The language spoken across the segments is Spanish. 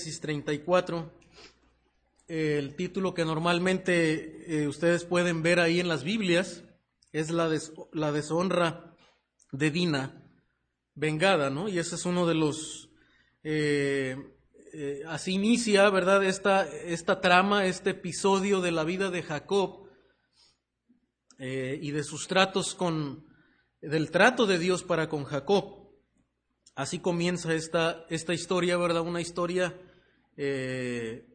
Génesis 34, el título que normalmente eh, ustedes pueden ver ahí en las Biblias es la, la deshonra de vengada, ¿no? Y ese es uno de los... Eh, eh, así inicia, ¿verdad? Esta, esta trama, este episodio de la vida de Jacob y de sus tratos con, del trato de Dios para con Jacob. Así comienza esta, esta historia, ¿verdad? Una historia, eh,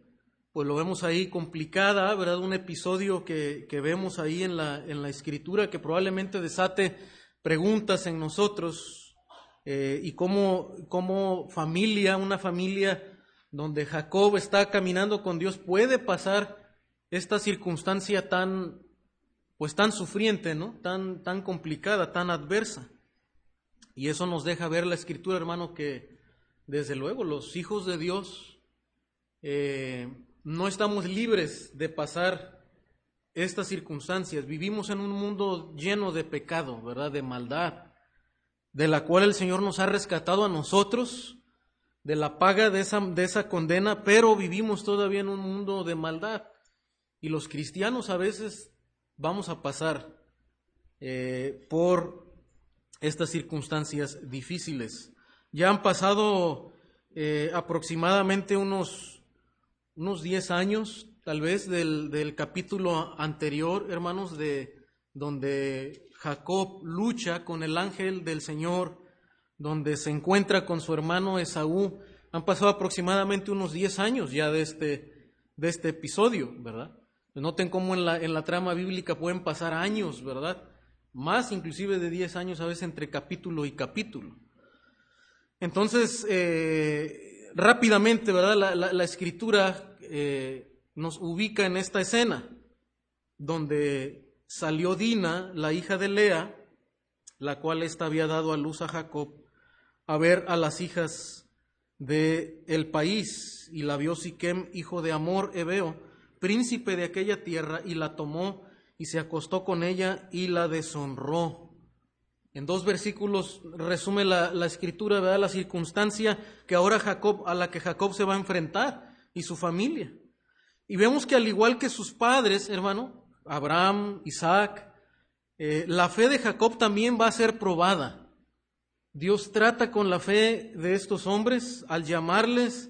pues lo vemos ahí complicada, ¿verdad? Un episodio que, que vemos ahí en la, en la, escritura que probablemente desate preguntas en nosotros eh, y cómo, cómo familia, una familia donde Jacob está caminando con Dios, puede pasar esta circunstancia tan, pues tan sufriente, ¿no? Tan, tan complicada, tan adversa. Y eso nos deja ver la escritura, hermano, que desde luego los hijos de Dios eh, no estamos libres de pasar estas circunstancias. Vivimos en un mundo lleno de pecado, ¿verdad? De maldad, de la cual el Señor nos ha rescatado a nosotros de la paga de esa, de esa condena, pero vivimos todavía en un mundo de maldad. Y los cristianos a veces vamos a pasar eh, por estas circunstancias difíciles. Ya han pasado eh, aproximadamente unos, unos 10 años, tal vez, del, del capítulo anterior, hermanos, de donde Jacob lucha con el ángel del Señor, donde se encuentra con su hermano Esaú. Han pasado aproximadamente unos 10 años ya de este, de este episodio, ¿verdad? Noten cómo en la, en la trama bíblica pueden pasar años, ¿verdad? más inclusive de 10 años a veces entre capítulo y capítulo. Entonces, eh, rápidamente, ¿verdad? La, escritura eh, nos ubica en esta escena, donde salió Dina, la hija de Lea, la cual ésta había dado a luz a Jacob, a ver a las hijas del el país, y la vio Siquem, hijo de Amor Ebeo, príncipe de aquella tierra, y la tomó y se acostó con ella y la deshonró. En dos versículos resume la, escritura. La circunstancia que ahora Jacob, a la que Jacob se va a enfrentar y su familia. Y vemos que al igual que sus padres, hermano, Abraham, Isaac, eh, la fe de Jacob también va a ser probada. Dios trata con la fe de estos hombres al llamarles,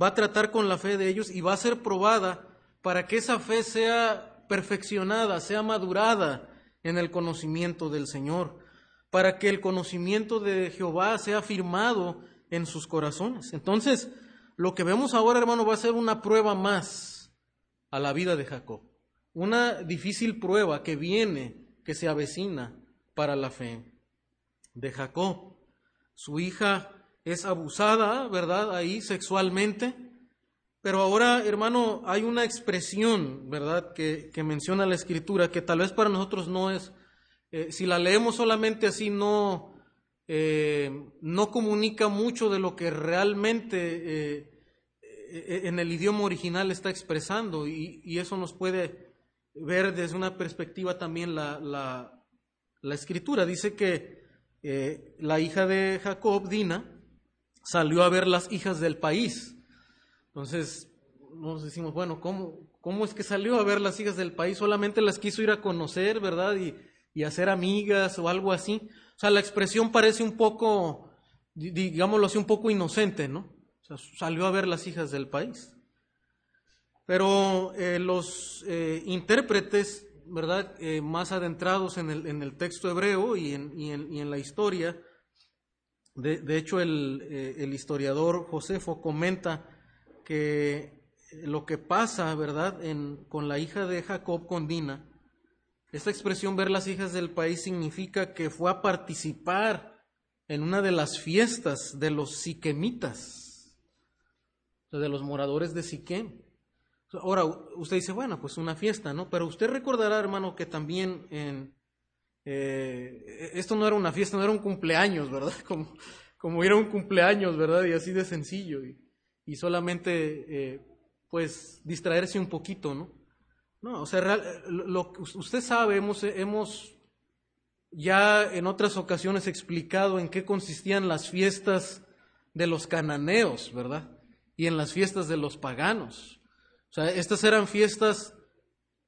va a tratar con la fe de ellos y va a ser probada para que esa fe sea perfeccionada, sea madurada en el conocimiento del Señor, para que el conocimiento de Jehová sea firmado en sus corazones. Entonces, lo que vemos ahora, hermano, va a ser una prueba más a la vida de Jacob. Una difícil prueba que viene, que se avecina para la fe de Jacob. Su hija es abusada, ¿verdad? Ahí sexualmente. Pero ahora, hermano, hay una expresión, ¿verdad?, que, menciona la Escritura, que tal vez para nosotros no es, eh, si la leemos solamente así, no, eh, no comunica mucho de lo que realmente eh, en el idioma original está expresando, y, eso nos puede ver desde una perspectiva también la, la, la Escritura. Dice que la hija de Jacob, Dina, salió a ver las hijas del país. Entonces, nos decimos, bueno, ¿cómo, ¿cómo es que salió a ver las hijas del país? Solamente las quiso ir a conocer, ¿verdad? Y, y hacer amigas o algo así. O sea, la expresión parece un poco, digámoslo así, un poco inocente, ¿no? O sea, salió a ver las hijas del país. Pero eh, los eh, intérpretes, ¿verdad? Eh, más adentrados en el, en el, texto hebreo y en, y en, y en la historia, de, de hecho el, el historiador Josefo comenta que lo que pasa, ¿verdad?, con la hija de Jacob, con Dina, esta expresión ver las hijas del país significa que fue a participar en una de las fiestas de los siquemitas, de los moradores de Siquem. Ahora, usted dice, bueno, pues una fiesta, ¿no? Pero usted recordará, hermano, que también en, eh, esto no era una fiesta, no era un cumpleaños, ¿verdad? Como, como era un cumpleaños, ¿verdad? Y así de sencillo. Y, y solamente eh, pues distraerse un poquito, ¿no? No, o sea, lo que usted sabe, hemos, hemos ya en otras ocasiones explicado en qué consistían las fiestas de los cananeos, ¿verdad? y en las fiestas de los paganos. O sea, estas eran fiestas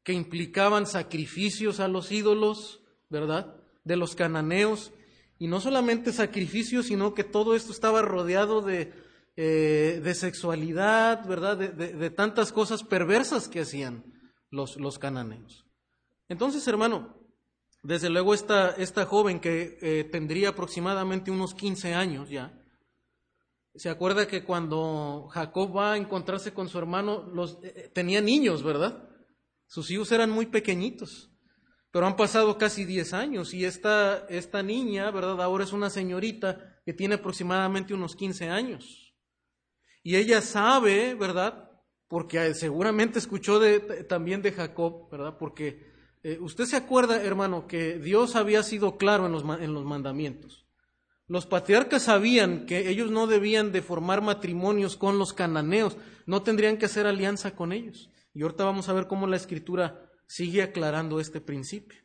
que implicaban sacrificios a los ídolos, ¿verdad? De los cananeos. Y no solamente sacrificios, sino que todo esto estaba rodeado de, eh, de sexualidad, ¿verdad? De, tantas cosas perversas que hacían los, los cananeos. Entonces, hermano, desde luego esta, esta joven que eh, tendría aproximadamente unos 15 años ya, se acuerda que cuando Jacob va a encontrarse con su hermano, los, eh, tenía niños, ¿verdad? Sus hijos eran muy pequeñitos, pero han pasado casi 10 años y esta, esta niña, ¿verdad? Ahora es una señorita que tiene aproximadamente unos 15 años. Y ella sabe, ¿verdad? Porque seguramente escuchó también de Jacob, ¿verdad? Porque eh, usted se acuerda, hermano, que Dios había sido claro en los, en los mandamientos. Los patriarcas sabían que ellos no debían de formar matrimonios con los cananeos, no tendrían que hacer alianza con ellos. Y ahorita vamos a ver cómo la escritura sigue aclarando este principio.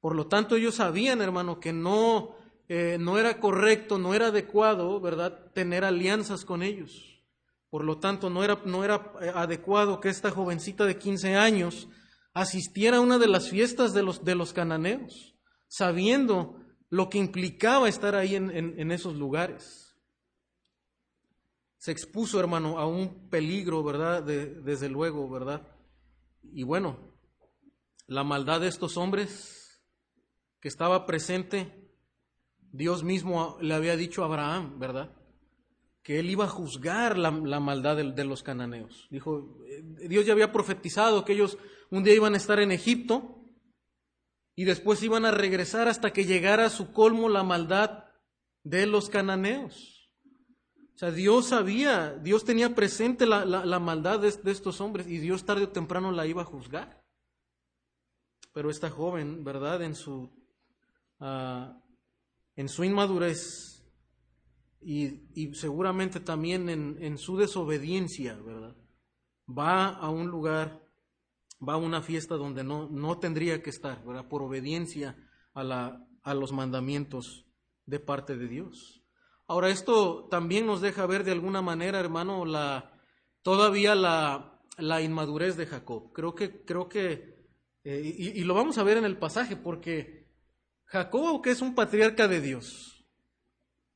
Por lo tanto, ellos sabían, hermano, que no, eh, no era correcto, no era adecuado, ¿verdad?, tener alianzas con ellos. Por lo tanto, no era, no era eh, adecuado que esta jovencita de 15 años asistiera a una de las fiestas de los, de los cananeos, sabiendo lo que implicaba estar ahí en, en esos lugares se expuso, hermano, a un peligro, ¿verdad? desde luego, ¿verdad? Y bueno, la maldad de estos hombres que estaba presente, Dios mismo le había dicho a Abraham, ¿verdad? Que él iba a juzgar la, maldad de, de, los cananeos. Dijo, eh, Dios ya había profetizado que ellos un día iban a estar en Egipto y después iban a regresar hasta que llegara a su colmo la maldad de los cananeos. O sea, Dios sabía, Dios tenía presente la, maldad de, estos hombres y Dios tarde o temprano la iba a juzgar. Pero esta joven, ¿verdad? En su, ah, en su inmadurez y, seguramente también en, su desobediencia, ¿verdad? Va a un lugar, va a una fiesta donde no, no tendría que estar, ¿verdad? Por obediencia a, la, a los mandamientos de parte de Dios. Ahora, esto también nos deja ver de alguna manera, hermano, la, todavía la, la inmadurez de Jacob. Creo que, creo que eh, y, lo vamos a ver en el pasaje, porque Jacob, que es un patriarca de Dios,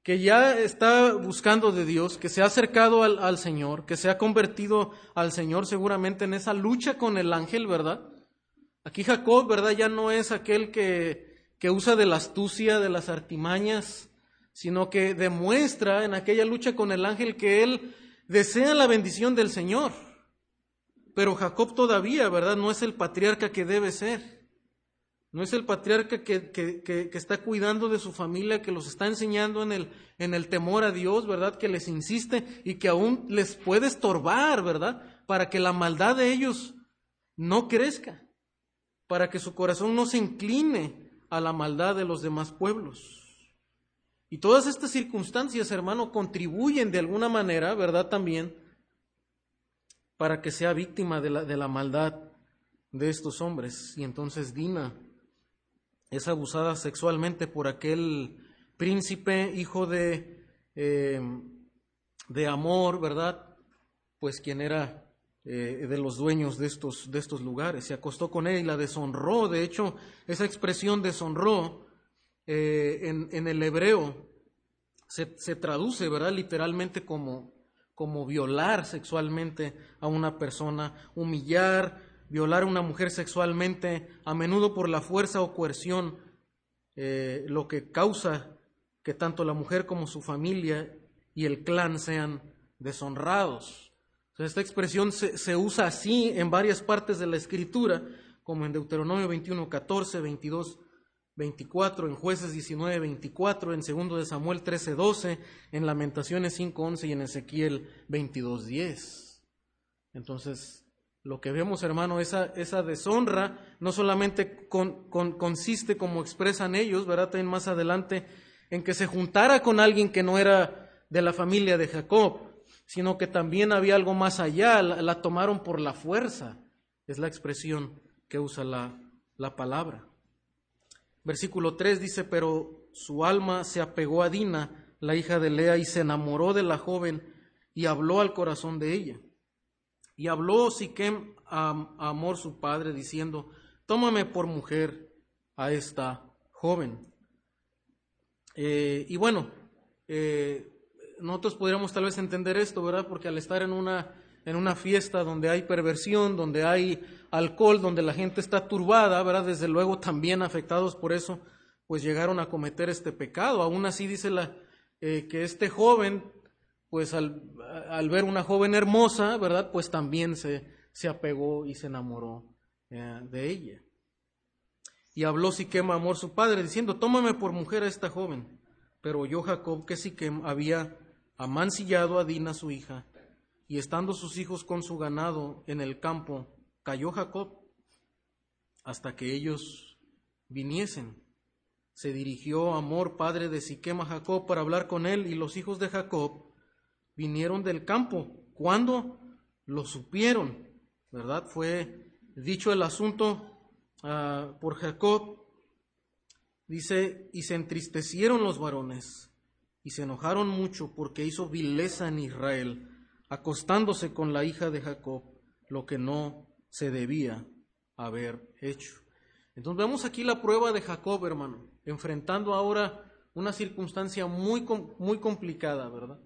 que ya está buscando de Dios, que se ha acercado al, al Señor, que se ha convertido al Señor seguramente en esa lucha con el ángel, ¿verdad? Aquí Jacob, ¿verdad? Ya no es aquel que, que usa de la astucia, de las artimañas, sino que demuestra en aquella lucha con el ángel que él desea la bendición del Señor. Pero Jacob todavía, ¿verdad? No es el patriarca que debe ser. No es el patriarca que, que, está cuidando de su familia, que los está enseñando en el, en el temor a Dios, ¿verdad? Que les insiste y que aún les puede estorbar, ¿verdad? Para que la maldad de ellos no crezca, para que su corazón no se incline a la maldad de los demás pueblos. Y todas estas circunstancias, hermano, contribuyen de alguna manera, ¿verdad? También para que sea víctima de la, de la maldad de estos hombres. Y entonces Dina es abusada sexualmente por aquel príncipe, hijo de, eh, de amor, ¿verdad? Pues quien era eh, de los dueños de estos, de estos lugares. Se acostó con él y la deshonró. De hecho, esa expresión deshonró eh, en, el hebreo se, traduce, ¿verdad? Literalmente como, como violar sexualmente a una persona, humillar, violar a una mujer sexualmente, a menudo por la fuerza o coerción, eh, lo que causa que tanto la mujer como su familia y el clan sean deshonrados. esta expresión se, se, usa así en varias partes de la escritura, como en Deuteronomio 21, 14, 22, 24, en Jueces 19, 24, en Segundo de Samuel 13, 12, en Lamentaciones 5, 11 y en Ezequiel 22, 10. Entonces, lo que vemos, hermano, esa, esa deshonra no solamente consiste, como expresan ellos, ¿verdad? También más adelante, en que se juntara con alguien que no era de la familia de Jacob, sino que también había algo más allá, la, tomaron por la fuerza, es la expresión que usa la, la palabra. Versículo 3 dice, pero su alma se apegó a Dina, la hija de Lea, y se enamoró de la joven y habló al corazón de ella. Y habló Siquem a, Amor su padre, diciendo, tómame por mujer a esta joven. Eh, y bueno, eh, nosotros podríamos tal vez entender esto, ¿verdad? Porque al estar en una, en una fiesta donde hay perversión, donde hay alcohol, donde la gente está turbada, ¿verdad? Desde luego también afectados por eso, pues llegaron a cometer este pecado. Aún así dice la, eh, que este joven pues al, ver una joven hermosa, ¿verdad? Pues también se, se apegó y se enamoró eh, de ella. Y habló Siquem amor su padre, diciendo, tómame por mujer a esta joven. Pero oyó Jacob que Siquem había amancillado a Dina su hija, y estando sus hijos con su ganado en el campo, cayó Jacob hasta que ellos viniesen. Se dirigió Amor, padre de Siquem, a Jacob para hablar con él, y los hijos de Jacob vinieron del campo. ¿Cuándo? Lo supieron, ¿verdad? Fue dicho el asunto ah, por Jacob. Dice, y se entristecieron los varones y se enojaron mucho porque hizo vileza en Israel, acostándose con la hija de Jacob, lo que no se debía haber hecho. Entonces vemos aquí la prueba de Jacob, hermano, enfrentando ahora una circunstancia muy, muy complicada, ¿verdad?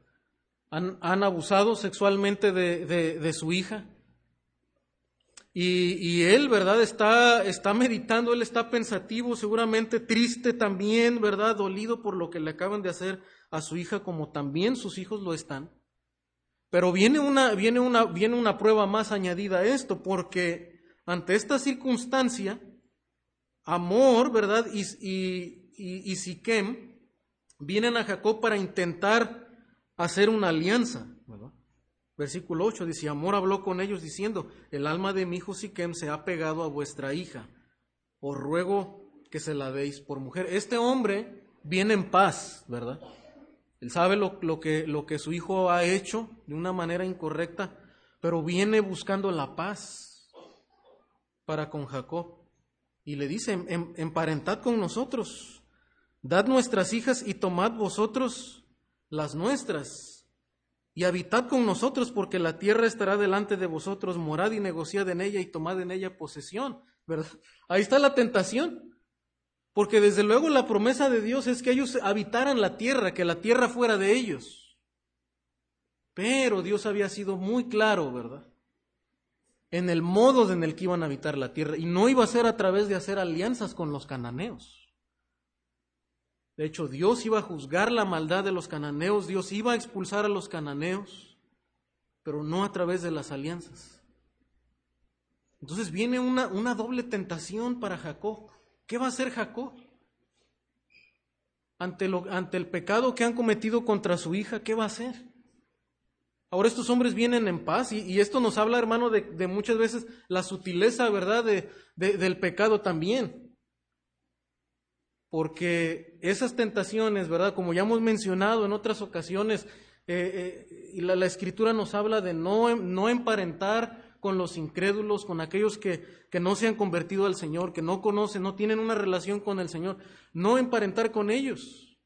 Han, abusado sexualmente de, su hija. Y, él, ¿verdad? Está, está meditando, él está pensativo, seguramente triste también, ¿verdad? Dolido por lo que le acaban de hacer a su hija, como también sus hijos lo están. Pero viene una, viene una, viene una prueba más añadida a esto, porque ante esta circunstancia, Amor, ¿verdad? Y, y, y, y Siquem vienen a Jacob para intentar hacer una alianza. Versículo 8 dice, Amor habló con ellos diciendo, el alma de mi hijo Siquem se ha pegado a vuestra hija, os ruego que se la deis por mujer. Este hombre viene en paz, ¿verdad? Él sabe lo, que, lo que su hijo ha hecho de una manera incorrecta, pero viene buscando la paz para con Jacob. Y le dice, emparentad con nosotros, dad nuestras hijas y tomad vosotros las nuestras, y habitad con nosotros, porque la tierra estará delante de vosotros, morad y negociad en ella y tomad en ella posesión. ¿verdad? Ahí está la tentación. Porque desde luego la promesa de Dios es que ellos habitaran la tierra, que la tierra fuera de ellos. Pero Dios había sido muy claro, ¿verdad? En el modo en el que iban a habitar la tierra. Y no iba a ser a través de hacer alianzas con los cananeos. De hecho, Dios iba a juzgar la maldad de los cananeos, Dios iba a expulsar a los cananeos, pero no a través de las alianzas. Entonces viene una, una doble tentación para Jacob. ¿Qué va a hacer Jacob? Ante, lo, ante el pecado que han cometido contra su hija, ¿qué va a hacer? Ahora estos hombres vienen en paz y, esto nos habla, hermano, de, muchas veces la sutileza, ¿verdad?, de, del pecado también porque esas tentaciones, ¿verdad? Como ya hemos mencionado en otras ocasiones, eh, eh, y la, escritura nos habla de no, no emparentar con los incrédulos, con aquellos que, que, no se han convertido al Señor, que no conocen, no tienen una relación con el Señor, no emparentar con ellos.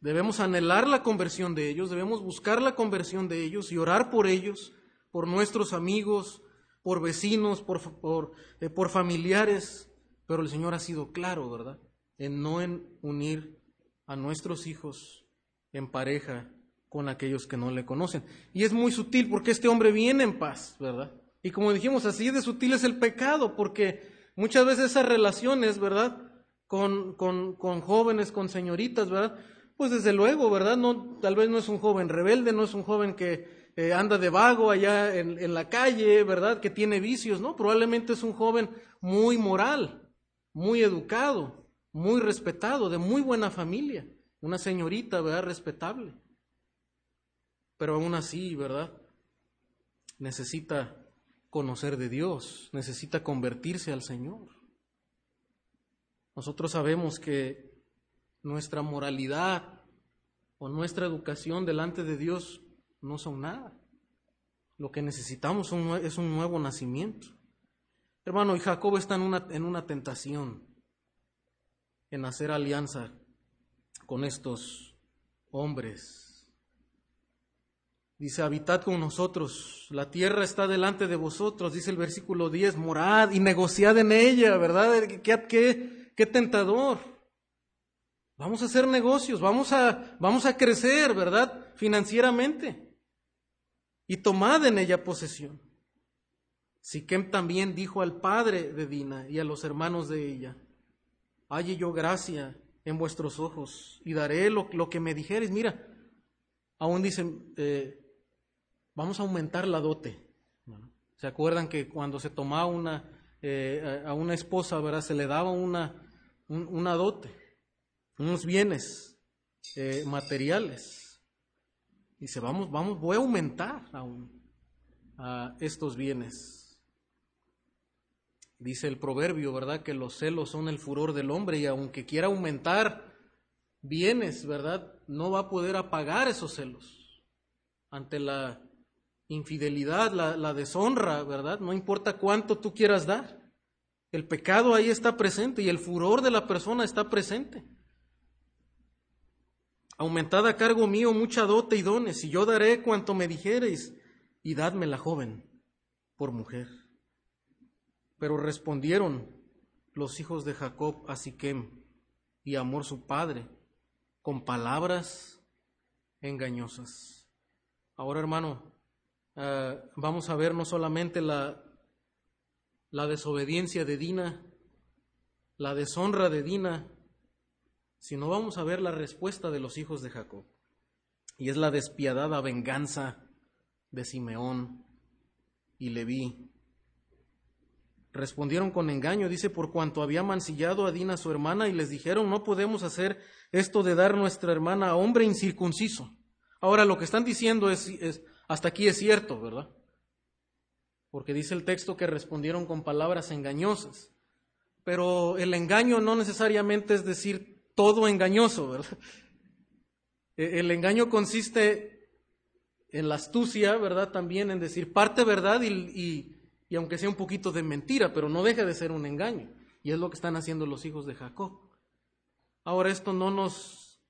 Debemos anhelar la conversión de ellos, debemos buscar la conversión de ellos y orar por ellos, por nuestros amigos, por vecinos, por, eh, por familiares, pero el Señor ha sido claro, ¿verdad? En no en unir a nuestros hijos en pareja con aquellos que no le conocen. Y es muy sutil porque este hombre viene en paz, ¿verdad? Y como dijimos, así de sutil es el pecado, porque muchas veces esas relaciones, ¿verdad? Con, con, con jóvenes, con señoritas, ¿verdad? Pues desde luego, ¿verdad? No, tal vez no es un joven rebelde, no es un joven que eh, anda de vago allá en, en la calle, ¿verdad? Que tiene vicios, ¿no? Probablemente es un joven muy moral, muy educado, muy respetado, de muy buena familia, una señorita, ¿verdad? Respetable. Pero aún así, ¿verdad? Necesita conocer de Dios, necesita convertirse al Señor. Nosotros sabemos que nuestra moralidad o nuestra educación delante de Dios no son nada. Lo que necesitamos es un nuevo nacimiento. Hermano, y Jacob está en una, en una tentación, en hacer alianza con estos hombres. Dice, habitad con nosotros, la tierra está delante de vosotros, dice el versículo 10, morad y negociad en ella, ¿verdad? ¿Qué, qué, qué tentador? Vamos a hacer negocios, vamos a, vamos a crecer, ¿verdad? Financieramente. Y tomad en ella posesión. Siquem también dijo al padre de Dina y a los hermanos de ella, halle yo gracia en vuestros ojos y daré lo, lo que me dijeres. Mira, aún dicen, eh, vamos a aumentar la dote. ¿Se acuerdan que cuando se tomaba una, eh, a una esposa, ¿verdad? Se le daba una, dote, unos bienes eh, materiales. Dice, vamos, vamos, voy a aumentar aún a estos bienes. Dice el proverbio, ¿verdad? Que los celos son el furor del hombre y aunque quiera aumentar bienes, ¿verdad? No va a poder apagar esos celos ante la infidelidad, la, deshonra, ¿verdad? No importa cuánto tú quieras dar. El pecado ahí está presente y el furor de la persona está presente. Aumentad a cargo mío mucha dote y dones, y yo daré cuanto me dijereis, y dadme la joven por mujer. Pero respondieron los hijos de Jacob a Siquem y Amor su padre con palabras engañosas. Ahora, hermano, Ah, vamos a ver no solamente la, la desobediencia de Dina, la deshonra de Dina, sino vamos a ver la respuesta de los hijos de Jacob. Y es la despiadada venganza de Simeón y Leví. Respondieron con engaño, dice, por cuanto había mancillado a Dina su hermana y les dijeron, no podemos hacer esto de dar nuestra hermana a hombre incircunciso. Ahora lo que están diciendo es, hasta aquí es cierto, ¿verdad? Porque dice el texto que respondieron con palabras engañosas. Pero el engaño no necesariamente es decir todo engañoso, ¿verdad? E-, el engaño consiste en la astucia, ¿verdad? También en decir parte verdad y, aunque sea un poquito de mentira, pero no deja de ser un engaño. Y es lo que están haciendo los hijos de Jacob. Ahora esto no nos,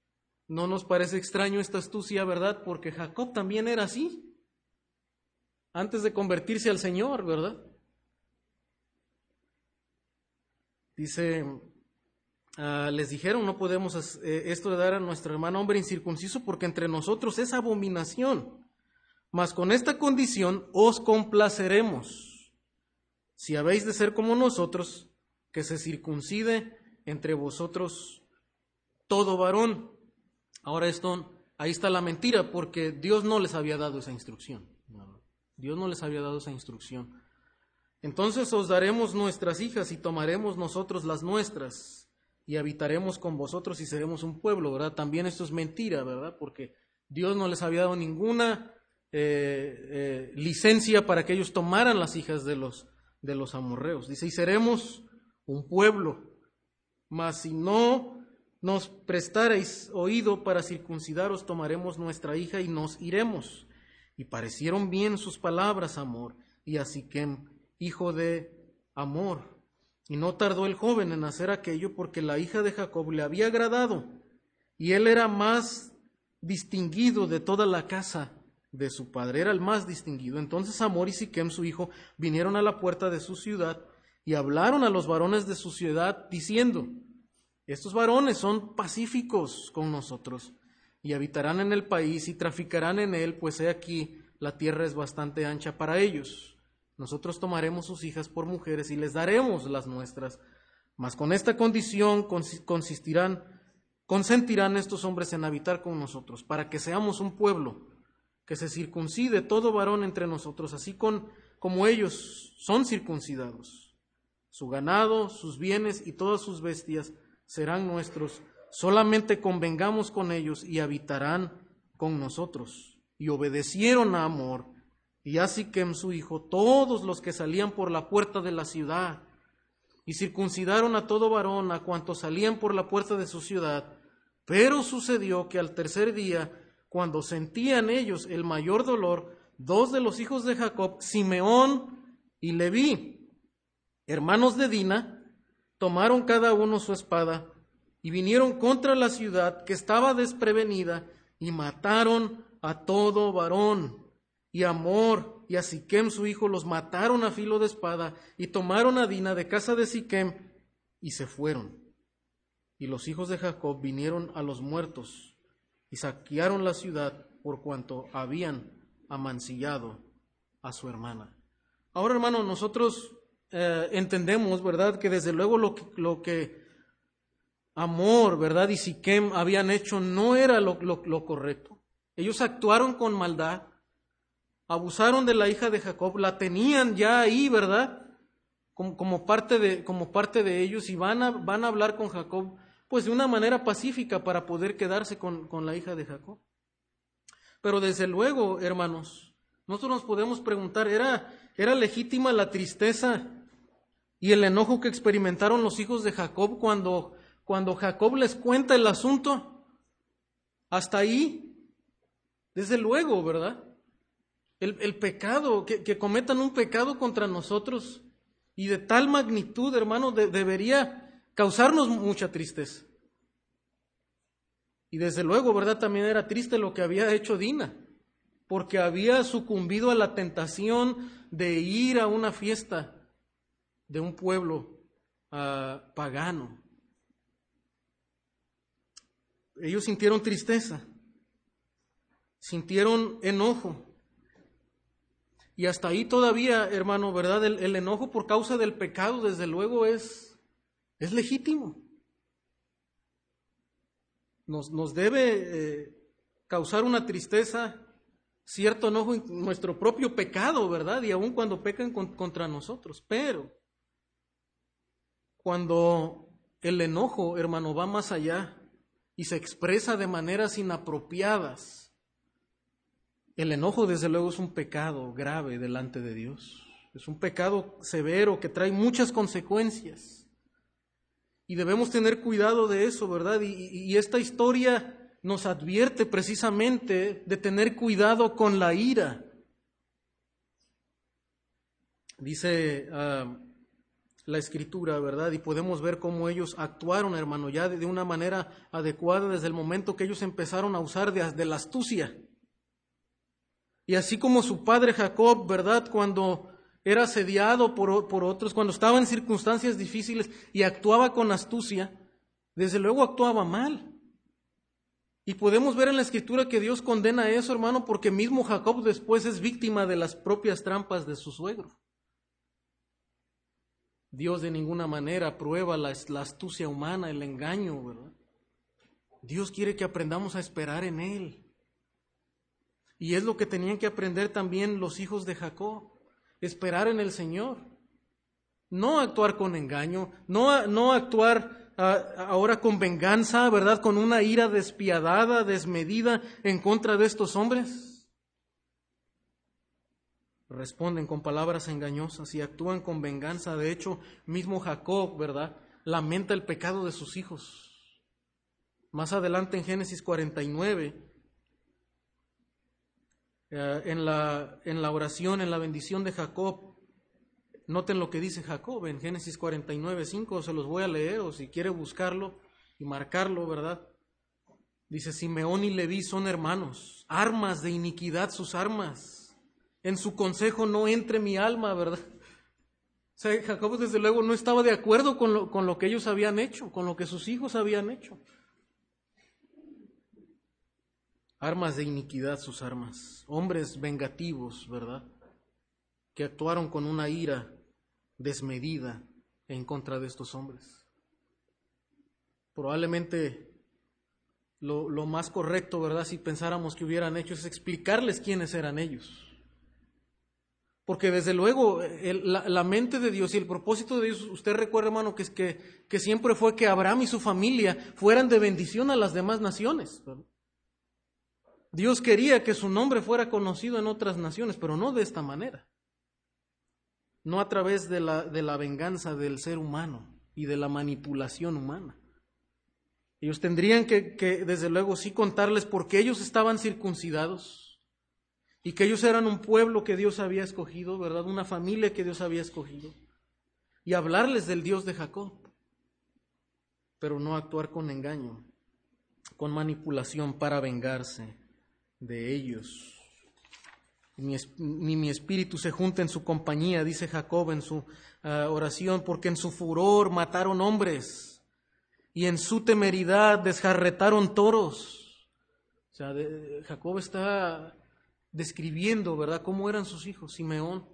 no nos parece extraño, esta astucia, ¿verdad? Porque Jacob también era así antes de convertirse al Señor, ¿verdad? Dice, ah, les dijeron, no podemos eh, esto de dar a nuestro hermano hombre incircunciso porque entre nosotros es abominación. Mas con esta condición os complaceremos, si habéis de ser como nosotros, que se circuncide entre vosotros todo varón. Ahora esto, ahí está la mentira, porque Dios no les había dado esa instrucción. Dios no les había dado esa instrucción. Entonces os daremos nuestras hijas y tomaremos nosotros las nuestras y habitaremos con vosotros y seremos un pueblo, ¿verdad? También esto es mentira, ¿verdad? Porque Dios no les había dado ninguna eh, eh, licencia para que ellos tomaran las hijas de los, de los amorreos. Dice, y seremos un pueblo, mas si no nos prestareis oído para circuncidaros, tomaremos nuestra hija y nos iremos. Y parecieron bien sus palabras, amor, y a Siquem, hijo de Amor. Y no tardó el joven en hacer aquello porque la hija de Jacob le había agradado, y él era más distinguido de toda la casa de su padre, era el más distinguido. Entonces Amor y Siquem, su hijo, vinieron a la puerta de su ciudad y hablaron a los varones de su ciudad, diciendo, estos varones son pacíficos con nosotros y habitarán en el país y traficarán en él, pues he aquí la tierra es bastante ancha para ellos. Nosotros tomaremos sus hijas por mujeres y les daremos las nuestras, mas con esta condición consistirán, consentirán estos hombres en habitar con nosotros, para que seamos un pueblo, que se circuncide todo varón entre nosotros, así con, como ellos son circuncidados. Su ganado, sus bienes y todas sus bestias serán nuestros solamente convengamos con ellos y habitarán con nosotros. Y obedecieron a Amor y a Siquem su hijo todos los que salían por la puerta de la ciudad y circuncidaron a todo varón a cuantos salían por la puerta de su ciudad. Pero sucedió que al tercer día, cuando sentían ellos el mayor dolor, dos de los hijos de Jacob, Simeón y Leví, hermanos de Dina, tomaron cada uno su espada y vinieron contra la ciudad que estaba desprevenida y mataron a todo varón y Amor y a Siquem su hijo los mataron a filo de espada y tomaron a Dina de casa de Siquem y se fueron. Y los hijos de Jacob vinieron a los muertos y saquearon la ciudad por cuanto habían amancillado a su hermana. Ahora, hermano, nosotros eh, entendemos, ¿verdad?, que desde luego lo que, Amor, ¿verdad?, y Siquem habían hecho no era lo, lo correcto. Ellos actuaron con maldad, abusaron de la hija de Jacob, la tenían ya ahí, ¿verdad? Como, como, parte, de, como parte de ellos y van a, van a hablar con Jacob, pues de una manera pacífica para poder quedarse con, con la hija de Jacob. Pero desde luego, hermanos, nosotros nos podemos preguntar, ¿era, ¿era legítima la tristeza y el enojo que experimentaron los hijos de Jacob cuando, cuando Jacob les cuenta el asunto? Hasta ahí, desde luego, ¿verdad? el, pecado, que, cometan un pecado contra nosotros y de tal magnitud, hermano, debería causarnos mucha tristeza. Y desde luego, ¿verdad? También era triste lo que había hecho Dina, porque había sucumbido a la tentación de ir a una fiesta de un pueblo ah, pagano. Ellos sintieron tristeza, sintieron enojo, y hasta ahí todavía, hermano, ¿verdad? El, enojo por causa del pecado, desde luego, es, es legítimo. Nos, nos debe eh, causar una tristeza, cierto enojo en nuestro propio pecado, ¿verdad? Y aun cuando pecan contra nosotros. Pero cuando el enojo, hermano, va más allá y se expresa de maneras inapropiadas, el enojo, desde luego, es un pecado grave delante de Dios. Es un pecado severo que trae muchas consecuencias. Y debemos tener cuidado de eso, ¿verdad? Y, esta historia nos advierte precisamente de tener cuidado con la ira. Dice ah, la escritura, ¿verdad? Y podemos ver cómo ellos actuaron, hermano, ya de, una manera adecuada desde el momento que ellos empezaron a usar de la astucia. Y así como su padre Jacob, ¿verdad? Cuando era asediado por, por, otros, cuando estaba en circunstancias difíciles y actuaba con astucia, desde luego actuaba mal. Y podemos ver en la escritura que Dios condena eso, hermano, porque mismo Jacob después es víctima de las propias trampas de su suegro. Dios de ninguna manera prueba la, la astucia humana, el engaño, ¿verdad? Dios quiere que aprendamos a esperar en Él. Y es lo que tenían que aprender también los hijos de Jacob, esperar en el Señor. No actuar con engaño, no, no actuar ah, ahora con venganza, ¿verdad? Con una ira despiadada, desmedida en contra de estos hombres. Responden con palabras engañosas y actúan con venganza. De hecho, mismo Jacob, ¿verdad? Lamenta el pecado de sus hijos. Más adelante en Génesis 49, eh, en, la, en la oración, en la bendición de Jacob, noten lo que dice Jacob en Génesis 49, 5, se los voy a leer o si quiere buscarlo y marcarlo, ¿verdad? Dice, Simeón y Leví son hermanos, armas de iniquidad sus armas. En su consejo no entre mi alma, ¿verdad? O sea, Jacob desde luego no estaba de acuerdo con lo, con lo que ellos habían hecho, con lo que sus hijos habían hecho. Armas de iniquidad sus armas, hombres vengativos, ¿verdad? Que actuaron con una ira desmedida en contra de estos hombres. Probablemente lo, más correcto, ¿verdad? Si pensáramos que hubieran hecho es explicarles quiénes eran ellos. Porque desde luego la, mente de Dios y el propósito de Dios, usted recuerda hermano, que, es que, que siempre fue que Abraham y su familia fueran de bendición a las demás naciones. ¿verdad? Dios quería que su nombre fuera conocido en otras naciones, pero no de esta manera. No a través de la, de la venganza del ser humano y de la manipulación humana. Ellos tendrían que, que, desde luego, sí contarles por qué ellos estaban circuncidados y que ellos eran un pueblo que Dios había escogido, ¿verdad? Una familia que Dios había escogido. Y hablarles del Dios de Jacob, pero no actuar con engaño, con manipulación para vengarse de ellos. ni mi espíritu se junta en su compañía, dice Jacob en su ah, oración, porque en su furor mataron hombres y en su temeridad desjarretaron toros. O sea, Jacob está describiendo, ¿verdad?, cómo eran sus hijos, Simeón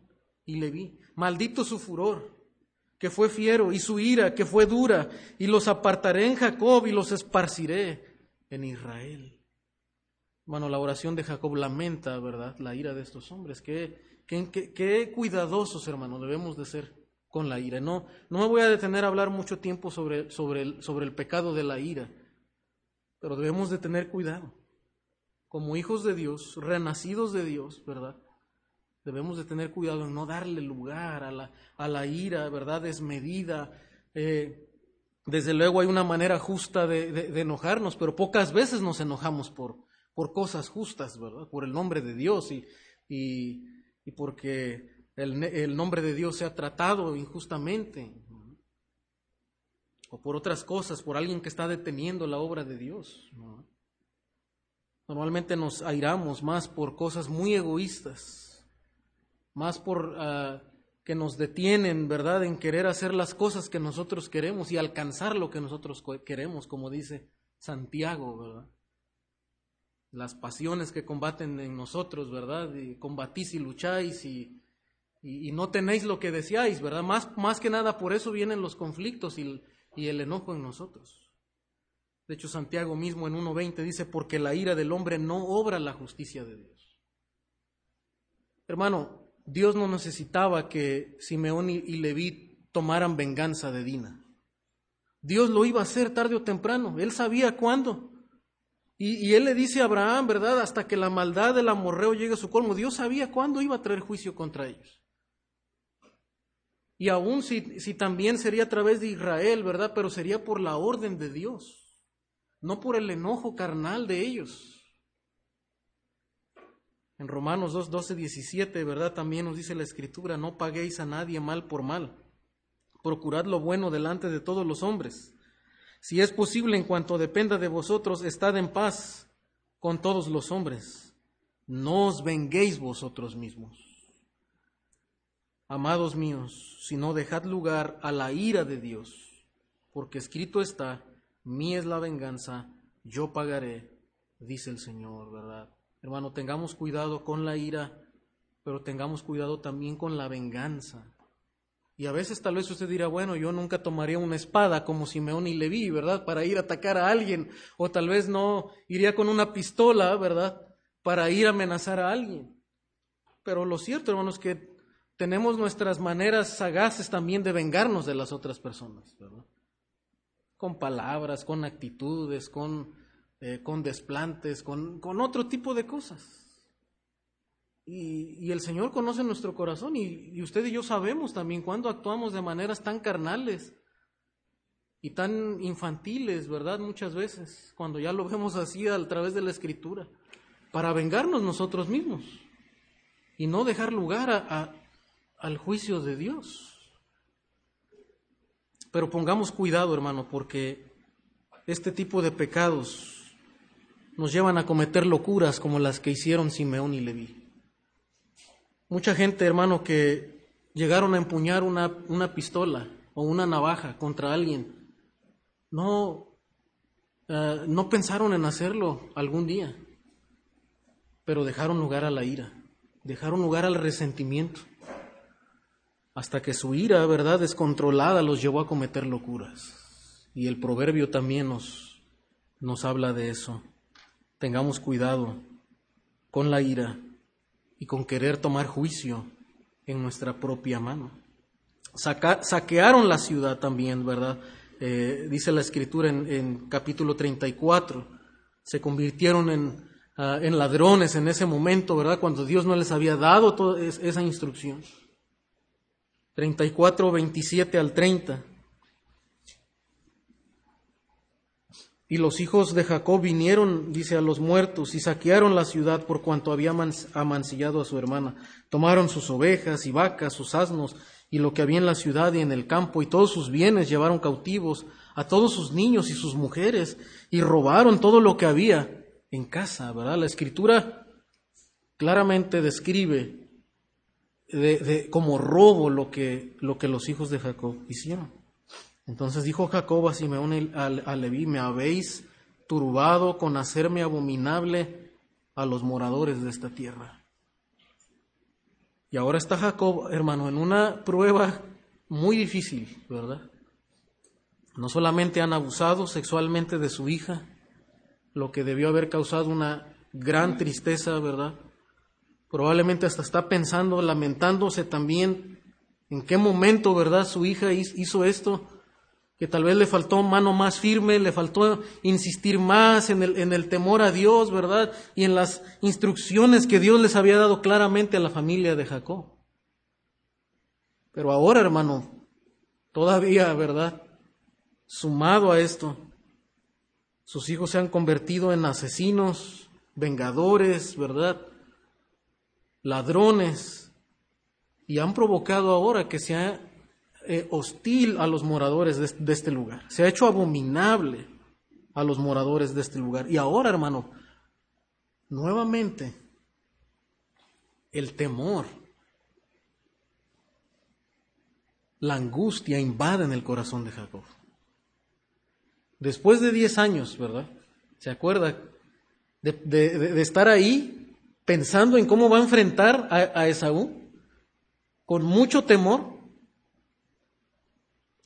y Leví. Maldito su furor, que fue fiero, y su ira, que fue dura, y los apartaré en Jacob y los esparciré en Israel. Bueno, la oración de Jacob lamenta, ¿verdad?, la ira de estos hombres. Qué, qué, cuidadosos, hermanos, debemos de ser con la ira. No, no me voy a detener a hablar mucho tiempo sobre, sobre, el, sobre el pecado de la ira, pero debemos de tener cuidado. Como hijos de Dios, renacidos de Dios, ¿verdad? Debemos de tener cuidado en no darle lugar a la, a la ira, ¿verdad? Desmedida. Eh, desde luego hay una manera justa de, de enojarnos, pero pocas veces nos enojamos por, por cosas justas, ¿verdad? Por el nombre de Dios y, y, porque el, el, nombre de Dios se ha tratado injustamente. O por otras cosas, por alguien que está deteniendo la obra de Dios. Normalmente nos airamos más por cosas muy egoístas, más por uh, que nos detienen, ¿verdad?, en querer hacer las cosas que nosotros queremos y alcanzar lo que nosotros queremos, como dice Santiago, ¿verdad? Las pasiones que combaten en nosotros, ¿verdad? Y combatís y lucháis y, y, no tenéis lo que deseáis, ¿verdad? Más, más que nada por eso vienen los conflictos y, y el enojo en nosotros. De hecho, Santiago mismo en 1.20 dice, porque la ira del hombre no obra la justicia de Dios. Hermano, Dios no necesitaba que Simeón y Leví tomaran venganza de Dina. Dios lo iba a hacer tarde o temprano. Él sabía cuándo. Y, él le dice a Abraham, ¿verdad? Hasta que la maldad del amorreo llegue a su colmo. Dios sabía cuándo iba a traer juicio contra ellos. Y aún si, si también sería a través de Israel, ¿verdad? Pero sería por la orden de Dios, no por el enojo carnal de ellos. En Romanos 2, 12, 17, ¿verdad? También nos dice la Escritura, no paguéis a nadie mal por mal. Procurad lo bueno delante de todos los hombres. Si es posible, en cuanto dependa de vosotros, estad en paz con todos los hombres. No os venguéis vosotros mismos. Amados míos, si no dejad lugar a la ira de Dios, porque escrito está, mí es la venganza, yo pagaré, dice el Señor, ¿verdad? Hermano, tengamos cuidado con la ira, pero tengamos cuidado también con la venganza. Y a veces tal vez usted dirá, bueno, yo nunca tomaría una espada como Simeón y Leví, ¿verdad? Para ir a atacar a alguien. O tal vez no iría con una pistola, ¿verdad? Para ir a amenazar a alguien. Pero lo cierto, hermanos, es que tenemos nuestras maneras sagaces también de vengarnos de las otras personas, ¿verdad? Con palabras, con actitudes, con, eh, con desplantes, con, con otro tipo de cosas. Y, el Señor conoce nuestro corazón y, usted y yo sabemos también cuando actuamos de maneras tan carnales y tan infantiles, ¿verdad? Muchas veces, cuando ya lo vemos así a través de la escritura, para vengarnos nosotros mismos y no dejar lugar al juicio de Dios. Pero pongamos cuidado, hermano, porque este tipo de pecados nos llevan a cometer locuras como las que hicieron Simeón y Leví. Mucha gente, hermano, que llegaron a empuñar una, una pistola o una navaja contra alguien, no, eh, no pensaron en hacerlo algún día, pero dejaron lugar a la ira, dejaron lugar al resentimiento, hasta que su ira, verdad, descontrolada los llevó a cometer locuras. Y el proverbio también nos, nos habla de eso. Tengamos cuidado con la ira y con querer tomar juicio en nuestra propia mano. saquearon la ciudad también, ¿verdad? Eh, dice la escritura en, capítulo 34, se convirtieron en, ah, en, ladrones en ese momento, ¿verdad? Cuando Dios no les había dado toda esa instrucción. 34, 27 al 30. Y los hijos de Jacob vinieron, dice, a los muertos y saquearon la ciudad por cuanto había amancillado a su hermana. Tomaron sus ovejas y vacas, sus asnos y lo que había en la ciudad y en el campo y todos sus bienes llevaron cautivos a todos sus niños y sus mujeres y robaron todo lo que había en casa, ¿verdad? La escritura claramente describe de, como robo lo que, lo que los hijos de Jacob hicieron. Entonces dijo Jacob a Simeón a Leví, me habéis turbado con hacerme abominable a los moradores de esta tierra. Y ahora está Jacob, hermano, en una prueba muy difícil, ¿verdad? No solamente han abusado sexualmente de su hija, lo que debió haber causado una gran tristeza, ¿verdad? Probablemente hasta está pensando, lamentándose también en qué momento, ¿verdad? Su hija hizo esto, que tal vez le faltó mano más firme, le faltó insistir más en el, en el temor a Dios, ¿verdad? Y en las instrucciones que Dios les había dado claramente a la familia de Jacob. Pero ahora, hermano, todavía, ¿verdad? Sumado a esto, sus hijos se han convertido en asesinos, vengadores, ¿verdad? ladrones, y han provocado ahora que sea eh, hostil a los moradores de, este lugar. Se ha hecho abominable a los moradores de este lugar. Y ahora, hermano, nuevamente, el temor, la angustia invaden el corazón de Jacob. Después de diez años, ¿verdad? ¿Se acuerda de, de estar ahí pensando en cómo va a enfrentar a, Esaú, con mucho temor.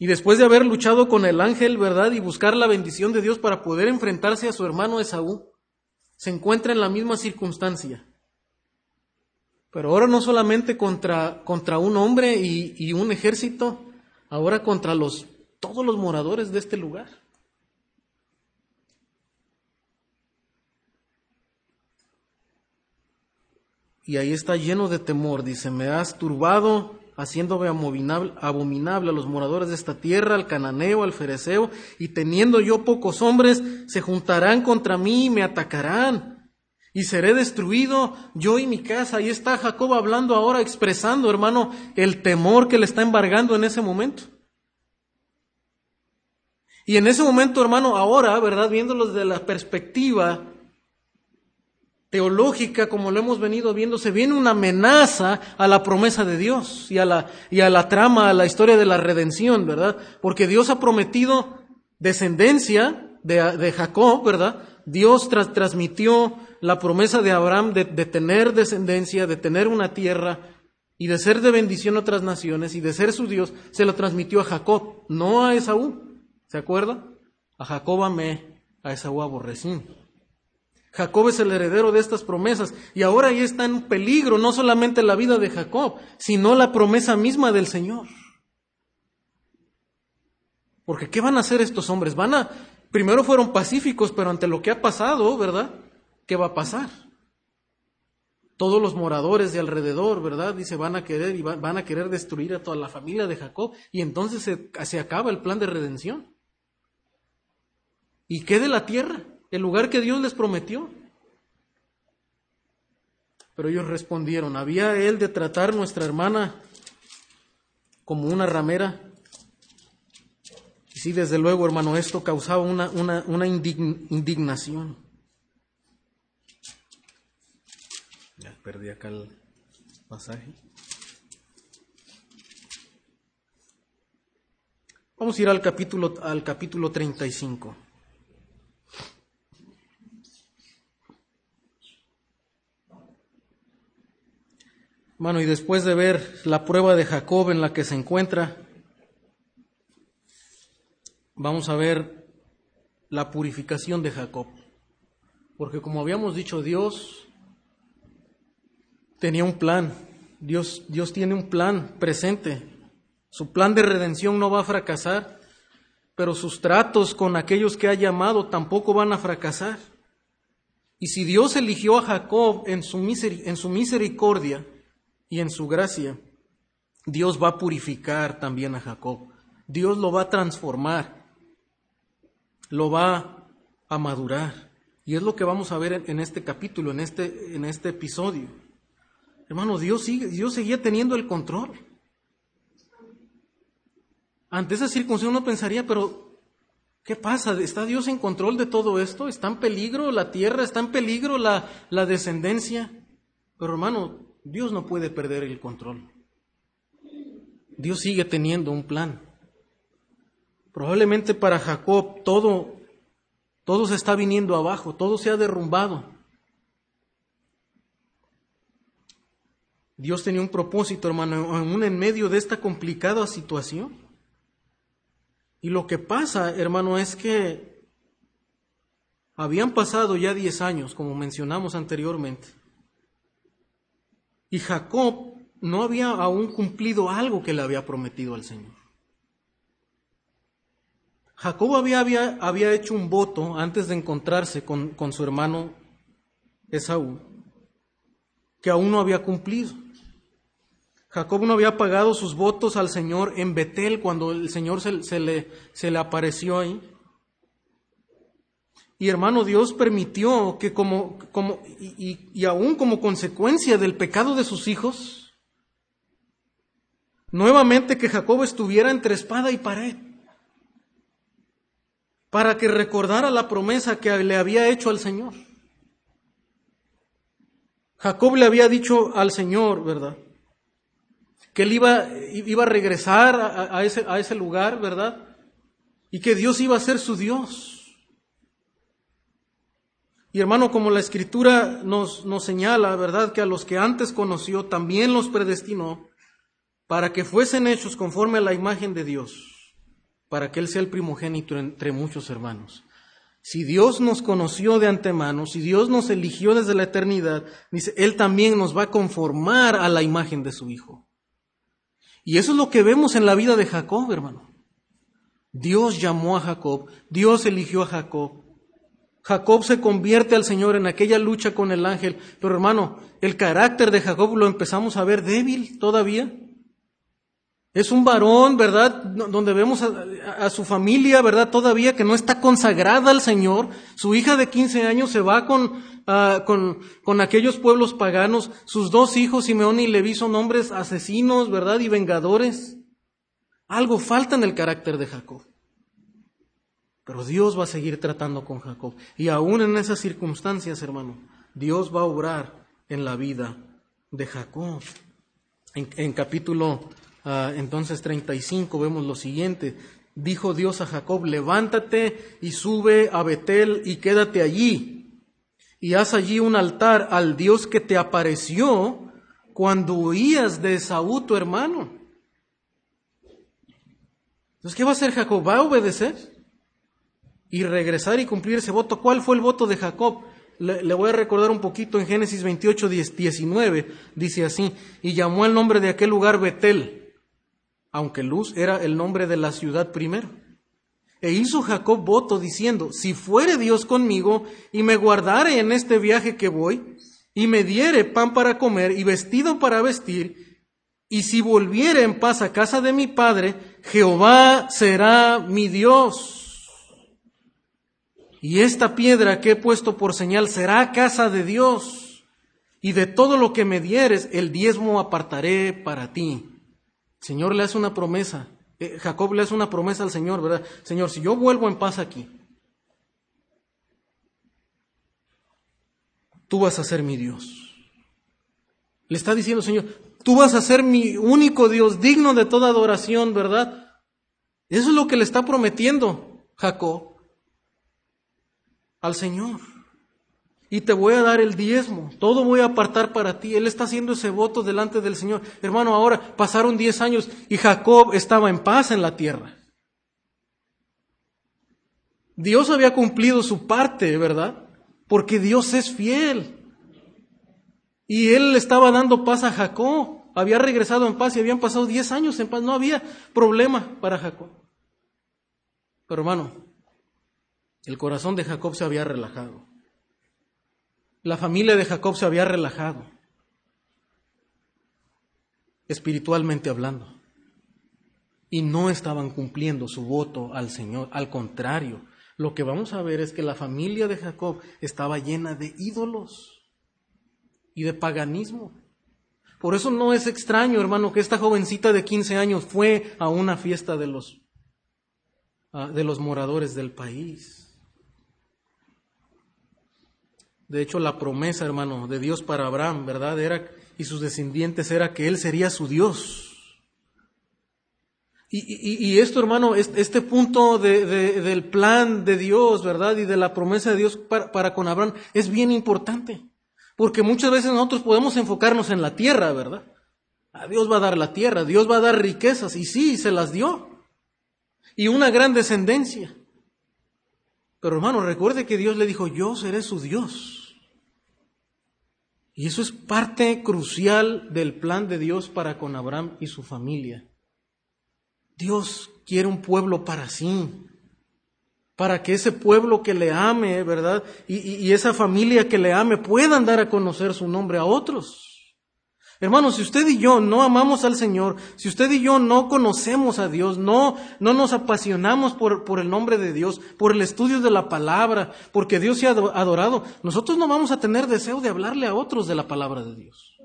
Y después de haber luchado con el ángel, ¿verdad? Y buscar la bendición de Dios para poder enfrentarse a su hermano Esaú, se encuentra en la misma circunstancia. Pero ahora no solamente contra, contra un hombre y, un ejército, ahora contra los, todos los moradores de este lugar. y ahí está lleno de temor. Dice, me has turbado, haciéndome abominable, a los moradores de esta tierra, al cananeo, al fereceo, y teniendo yo pocos hombres, se juntarán contra mí y me atacarán. Y seré destruido yo y mi casa. Ahí está Jacob hablando ahora, expresando, hermano, el temor que le está embargando en ese momento. Y en ese momento, hermano, ahora, ¿verdad? Viéndolo desde la perspectiva teológica, como lo hemos venido viendo, se viene una amenaza a la promesa de Dios y a la, y a la trama, a la historia de la redención, ¿verdad? Porque Dios ha prometido descendencia de, Jacob, ¿verdad? Dios transmitió la promesa de Abraham de, de tener descendencia, de tener una tierra y de ser de bendición a otras naciones y de ser su Dios, se lo transmitió a Jacob, no a Esaú. ¿Se acuerda? A Jacob amé, a Esaú aborrecí. Jacob es el heredero de estas promesas y ahora ya está en peligro no solamente la vida de Jacob, sino la promesa misma del Señor. Porque ¿qué van a hacer estos hombres? Van a, primero fueron pacíficos, pero ante lo que ha pasado, ¿verdad? ¿Qué va a pasar? Todos los moradores de alrededor, ¿verdad? Dice, van a querer y van a querer destruir a toda la familia de Jacob y entonces se, se acaba el plan de redención. ¿Y qué de la tierra? El lugar que Dios les prometió. Pero ellos respondieron, ¿había él de tratar nuestra hermana como una ramera? Y sí, desde luego, hermano, esto causaba una, una, indignación. Ya perdí acá el pasaje. Vamos a ir al capítulo, al capítulo 35. Bueno, y después de ver la prueba de Jacob en la que se encuentra, vamos a ver la purificación de Jacob. Porque como habíamos dicho, Dios tenía un plan. Dios, Dios tiene un plan presente. Su plan de redención no va a fracasar, pero sus tratos con aquellos que ha llamado tampoco van a fracasar. Y si Dios eligió a Jacob en su, en su misericordia, y en su gracia, Dios va a purificar también a Jacob. Dios lo va a transformar, lo va a madurar. Y es lo que vamos a ver en este capítulo, en este, en este episodio. Hermano, Dios, sigue, Dios seguía teniendo el control. Ante esa circunstancia uno pensaría, pero ¿qué pasa? ¿Está Dios en control de todo esto? ¿Está en peligro la tierra? ¿Está en peligro la, la descendencia? Pero hermano, Dios no puede perder el control. Dios sigue teniendo un plan. Probablemente para Jacob todo, todo se está viniendo abajo, todo se ha derrumbado. Dios tenía un propósito, hermano, aún en medio de esta complicada situación. Y lo que pasa, hermano, es que habían pasado ya diez años, como mencionamos anteriormente. Y Jacob no había aún cumplido algo que le había prometido al Señor. Jacob había, había, había hecho un voto antes de encontrarse con, con su hermano Esaú, que aún no había cumplido. Jacob no había pagado sus votos al Señor en Betel cuando el Señor se, le, se le apareció ahí. Y hermano, Dios permitió que como, como y, y, aún como consecuencia del pecado de sus hijos, nuevamente que Jacob estuviera entre espada y pared, para que recordara la promesa que le había hecho al Señor. Jacob le había dicho al Señor, ¿verdad? que él iba, iba a regresar a, ese, a ese lugar, ¿verdad? Y que Dios iba a ser su Dios. Y hermano, como la escritura nos, nos señala, ¿verdad? Que a los que antes conoció también los predestinó para que fuesen hechos conforme a la imagen de Dios, para que Él sea el primogénito entre muchos hermanos. Si Dios nos conoció de antemano, si Dios nos eligió desde la eternidad, dice, Él también nos va a conformar a la imagen de su Hijo. Y eso es lo que vemos en la vida de Jacob, hermano. Dios llamó a Jacob, Dios eligió a Jacob. Jacob se convierte al Señor en aquella lucha con el ángel, pero hermano, el carácter de Jacob lo empezamos a ver débil todavía. Es un varón, ¿verdad? Donde vemos a, su familia, ¿verdad? Todavía que no está consagrada al Señor. Su hija de 15 años se va con, uh, con, con, aquellos pueblos paganos. Sus dos hijos, Simeón y Leví, son hombres asesinos, ¿verdad? Y vengadores. Algo falta en el carácter de Jacob. Pero Dios va a seguir tratando con Jacob. Y aún en esas circunstancias, hermano, Dios va a obrar en la vida de Jacob. En, en capítulo Ah, entonces 35 vemos lo siguiente. Dijo Dios a Jacob, levántate y sube a Betel y quédate allí. Y haz allí un altar al Dios que te apareció cuando huías de Saúl tu hermano. Entonces, ¿qué va a hacer Jacob? ¿Va a obedecer? Y regresar y cumplir ese voto. ¿Cuál fue el voto de Jacob? Le, voy a recordar un poquito en Génesis 28, 19. Dice así, y llamó el nombre de aquel lugar Betel aunque Luz era el nombre de la ciudad primero. E hizo Jacob voto diciendo, si fuere Dios conmigo y me guardare en este viaje que voy, y me diere pan para comer y vestido para vestir, y si volviere en paz a casa de mi padre, Jehová será mi Dios. Y esta piedra que he puesto por señal será casa de Dios, y de todo lo que me dieres, el diezmo apartaré para ti. Señor le hace una promesa. Eh, Jacob le hace una promesa al Señor, ¿verdad? Señor, si yo vuelvo en paz aquí, tú vas a ser mi Dios. Le está diciendo, Señor, tú vas a ser mi único Dios, digno de toda adoración, ¿verdad? Eso es lo que le está prometiendo Jacob al Señor y te voy a dar el diezmo, todo voy a apartar para ti. Él está haciendo ese voto delante del Señor. Hermano, ahora pasaron diez años y Jacob estaba en paz en la tierra. Dios había cumplido su parte, ¿verdad? Porque Dios es fiel. Y él estaba dando paz a Jacob. Había regresado en paz y habían pasado diez años en paz. No había problema para Jacob. Pero hermano, el corazón de Jacob se había relajado. La familia de Jacob se había relajado, espiritualmente hablando, y no estaban cumpliendo su voto al Señor. Al contrario, lo que vamos a ver es que la familia de Jacob estaba llena de ídolos y de paganismo. Por eso no es extraño, hermano, que esta jovencita de 15 años fue a una fiesta de los, ah, de los moradores del país. De hecho, la promesa, hermano, de Dios para Abraham, ¿verdad? Era, y sus descendientes era que él sería su Dios. Y, esto, hermano, este punto del plan de Dios, ¿verdad? Y de la promesa de Dios para, para, con Abraham es bien importante. Porque muchas veces nosotros podemos enfocarnos en la tierra, ¿verdad? A Dios va a dar la tierra, Dios va a dar riquezas, y sí, se las dio. Y una gran descendencia. Pero hermano, recuerde que Dios le dijo, yo seré su Dios. Y eso es parte crucial del plan de Dios para con Abraham y su familia. Dios quiere un pueblo para sí, para que ese pueblo que le ame, ¿verdad? Y, esa familia que le ame puedan dar a conocer su nombre a otros. Hermanos, si usted y yo no amamos al Señor, si usted y yo no conocemos a Dios, no, no nos apasionamos por, por el nombre de Dios, por el estudio de la palabra, porque Dios se ha adorado, nosotros no vamos a tener deseo de hablarle a otros de la palabra de Dios.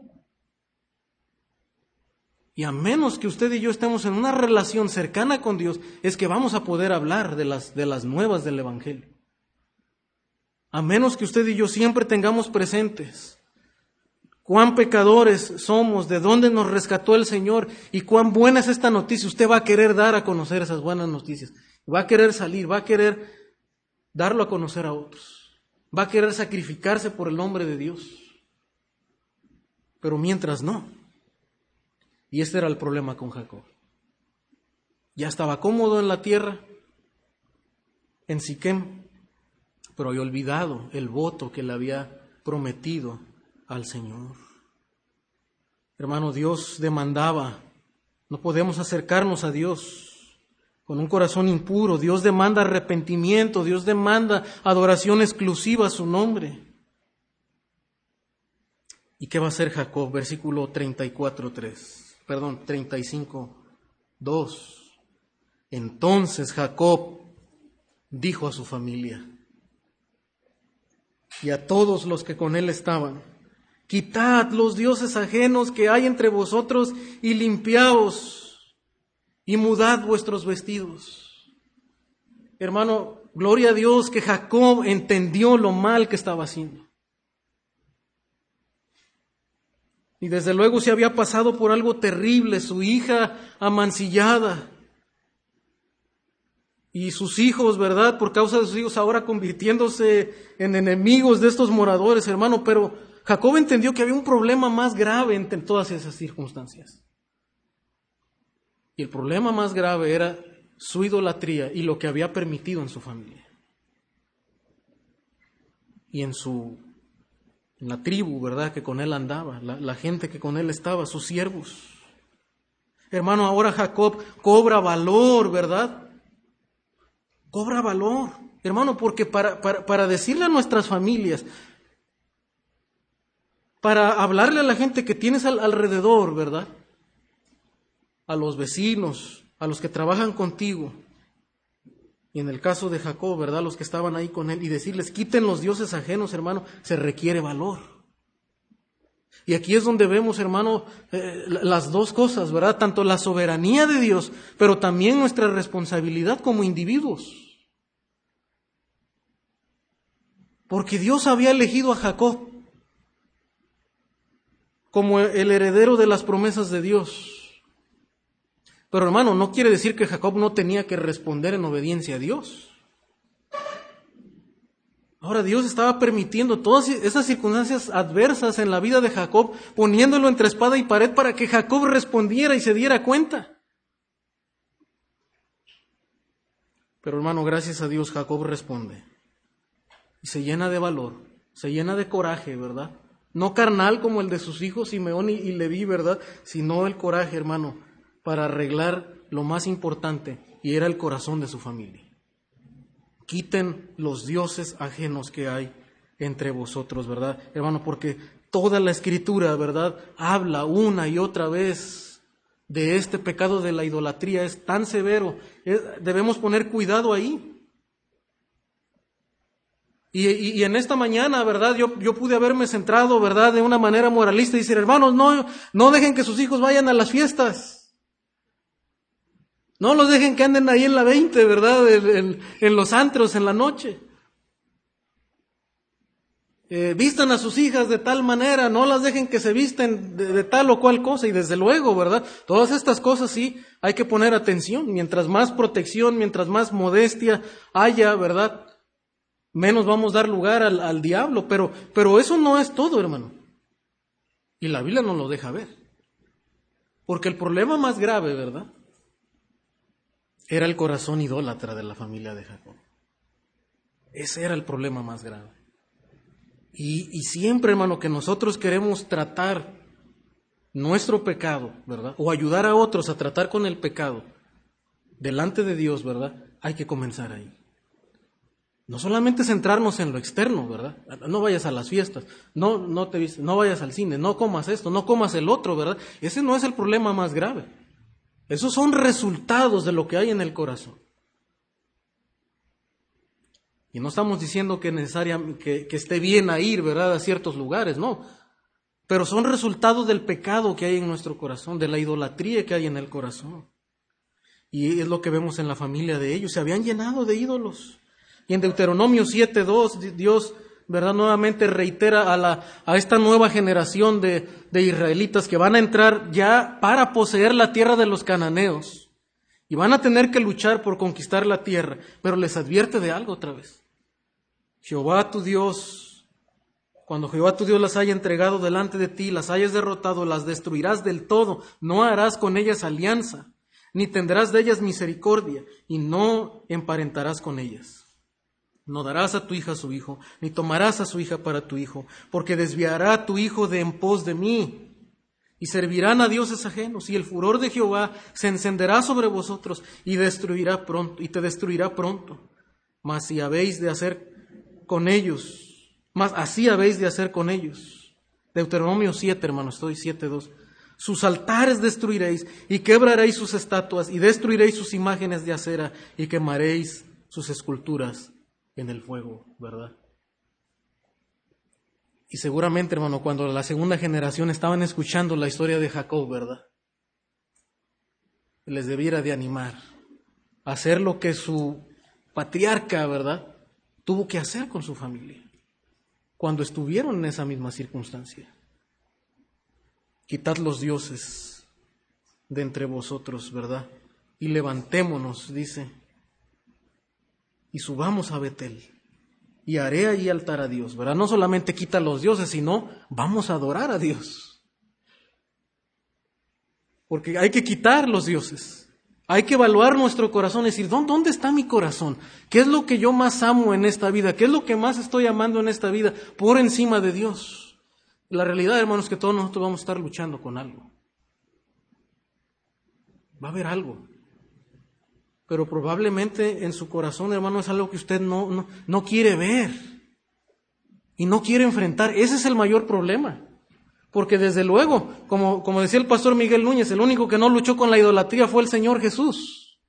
Y a menos que usted y yo estemos en una relación cercana con Dios, es que vamos a poder hablar de las, de las nuevas del Evangelio. A menos que usted y yo siempre tengamos presentes cuán pecadores somos, de dónde nos rescató el Señor y cuán buena es esta noticia, usted va a querer dar a conocer esas buenas noticias. Va a querer salir, va a querer darlo a conocer a otros. Va a querer sacrificarse por el nombre de Dios. Pero mientras no, y este era el problema con Jacob. Ya estaba cómodo en la tierra, en Siquem, pero había olvidado el voto que le había prometido al Señor. Hermano, Dios demandaba, no podemos acercarnos a Dios con un corazón impuro. Dios demanda arrepentimiento, Dios demanda adoración exclusiva a su nombre. ¿Y qué va a hacer Jacob? Versículo 34, 3 perdón, 35, 2. Entonces Jacob dijo a su familia y a todos los que con él estaban, quitad los dioses ajenos que hay entre vosotros y limpiaos y mudad vuestros vestidos. Hermano, gloria a Dios que Jacob entendió lo mal que estaba haciendo. Y desde luego se había pasado por algo terrible, su hija amancillada. Y sus hijos, ¿verdad? Por causa de sus hijos ahora convirtiéndose en enemigos de estos moradores, hermano. Pero Jacob entendió que había un problema más grave en todas esas circunstancias. Y el problema más grave era su idolatría y lo que había permitido en su familia. Y en su la tribu, ¿verdad?, que con él andaba, la, gente que con él estaba, sus siervos. Hermano, ahora Jacob cobra valor, ¿verdad? Cobra valor, hermano, porque para, para, decirle a nuestras familias, para hablarle a la gente que tienes alrededor, ¿verdad? A los vecinos, a los que trabajan contigo, y en el caso de Jacob, ¿verdad? Los que estaban ahí con él y decirles, quiten los dioses ajenos, hermano, se requiere valor. Y aquí es donde vemos, hermano, eh, las dos cosas, ¿verdad? Tanto la soberanía de Dios, pero también nuestra responsabilidad como individuos. Porque Dios había elegido a Jacob como el heredero de las promesas de Dios. Pero hermano, no quiere decir que Jacob no tenía que responder en obediencia a Dios. Ahora Dios estaba permitiendo todas esas circunstancias adversas en la vida de Jacob, poniéndolo entre espada y pared para que Jacob respondiera y se diera cuenta. Pero hermano, gracias a Dios Jacob responde. Y se llena de valor, se llena de coraje, ¿verdad? No carnal como el de sus hijos Simeón y Leví, ¿verdad? Sino el coraje, hermano, para arreglar lo más importante y era el corazón de su familia. Quiten los dioses ajenos que hay entre vosotros, ¿verdad? Hermano, porque toda la escritura, ¿verdad? Habla una y otra vez de este pecado de la idolatría, es tan severo, debemos poner cuidado ahí. Y, en esta mañana, ¿verdad? Yo, yo pude haberme centrado, ¿verdad? De una manera moralista y decir, hermanos, no, no dejen que sus hijos vayan a las fiestas. No los dejen que anden ahí en la 20, ¿verdad? En, los antros en la noche. eh, vistan a sus hijas de tal manera, no las dejen que se visten de, tal o cual cosa, y desde luego, ¿verdad? Todas estas cosas sí hay que poner atención, mientras más protección, mientras más modestia haya, ¿verdad? Menos vamos a dar lugar al, al diablo, pero, pero eso no es todo, hermano. Y la Biblia nos lo deja ver. Porque el problema más grave, ¿verdad? Era el corazón idólatra de la familia de Jacob. Ese era el problema más grave. Y, siempre, hermano, que nosotros queremos tratar nuestro pecado, ¿verdad? O ayudar a otros a tratar con el pecado delante de Dios, ¿verdad? Hay que comenzar ahí. No solamente centrarnos en lo externo, ¿verdad? No vayas a las fiestas, no, no, te, no vayas al cine, no comas esto, no comas el otro, ¿verdad? Ese no es el problema más grave. Esos son resultados de lo que hay en el corazón. Y no estamos diciendo que, que, que esté bien a ir, ¿verdad?, a ciertos lugares, no. Pero son resultados del pecado que hay en nuestro corazón, de la idolatría que hay en el corazón. Y es lo que vemos en la familia de ellos. Se habían llenado de ídolos. Y en Deuteronomio 7.2, Dios, ¿verdad? Nuevamente reitera a, la, a esta nueva generación de, de israelitas que van a entrar ya para poseer la tierra de los cananeos. Y van a tener que luchar por conquistar la tierra. Pero les advierte de algo otra vez. Jehová tu Dios, cuando Jehová tu Dios las haya entregado delante de ti, las hayas derrotado, las destruirás del todo, no harás con ellas alianza, ni tendrás de ellas misericordia, y no emparentarás con ellas. No darás a tu hija a su hijo, ni tomarás a su hija para tu hijo, porque desviará a tu hijo de en pos de mí, y servirán a dioses ajenos, y el furor de Jehová se encenderá sobre vosotros, y destruirá pronto, y te destruirá pronto. Mas si habéis de hacer con ellos, más así habéis de hacer con ellos. Deuteronomio 7, hermano, estoy 7.2. Sus altares destruiréis y quebraréis sus estatuas y destruiréis sus imágenes de acera y quemaréis sus esculturas en el fuego, ¿verdad? Y seguramente, hermano, cuando la segunda generación estaban escuchando la historia de Jacob, ¿verdad? Les debiera de animar a hacer lo que su patriarca, ¿verdad? tuvo que hacer con su familia cuando estuvieron en esa misma circunstancia. Quitad los dioses de entre vosotros, ¿verdad? Y levantémonos, dice, y subamos a Betel. Y haré allí altar a Dios, ¿verdad? No solamente quita los dioses, sino vamos a adorar a Dios. Porque hay que quitar los dioses. Hay que evaluar nuestro corazón decir, ¿dónde está mi corazón? ¿Qué es lo que yo más amo en esta vida? ¿Qué es lo que más estoy amando en esta vida por encima de Dios? La realidad, hermanos, es que todos nosotros vamos a estar luchando con algo. Va a haber algo. Pero probablemente en su corazón, hermano, es algo que usted no, no, no quiere ver y no quiere enfrentar. Ese es el mayor problema. Porque desde luego, como, como decía el pastor Miguel Núñez, el único que no luchó con la idolatría fue el Señor Jesús.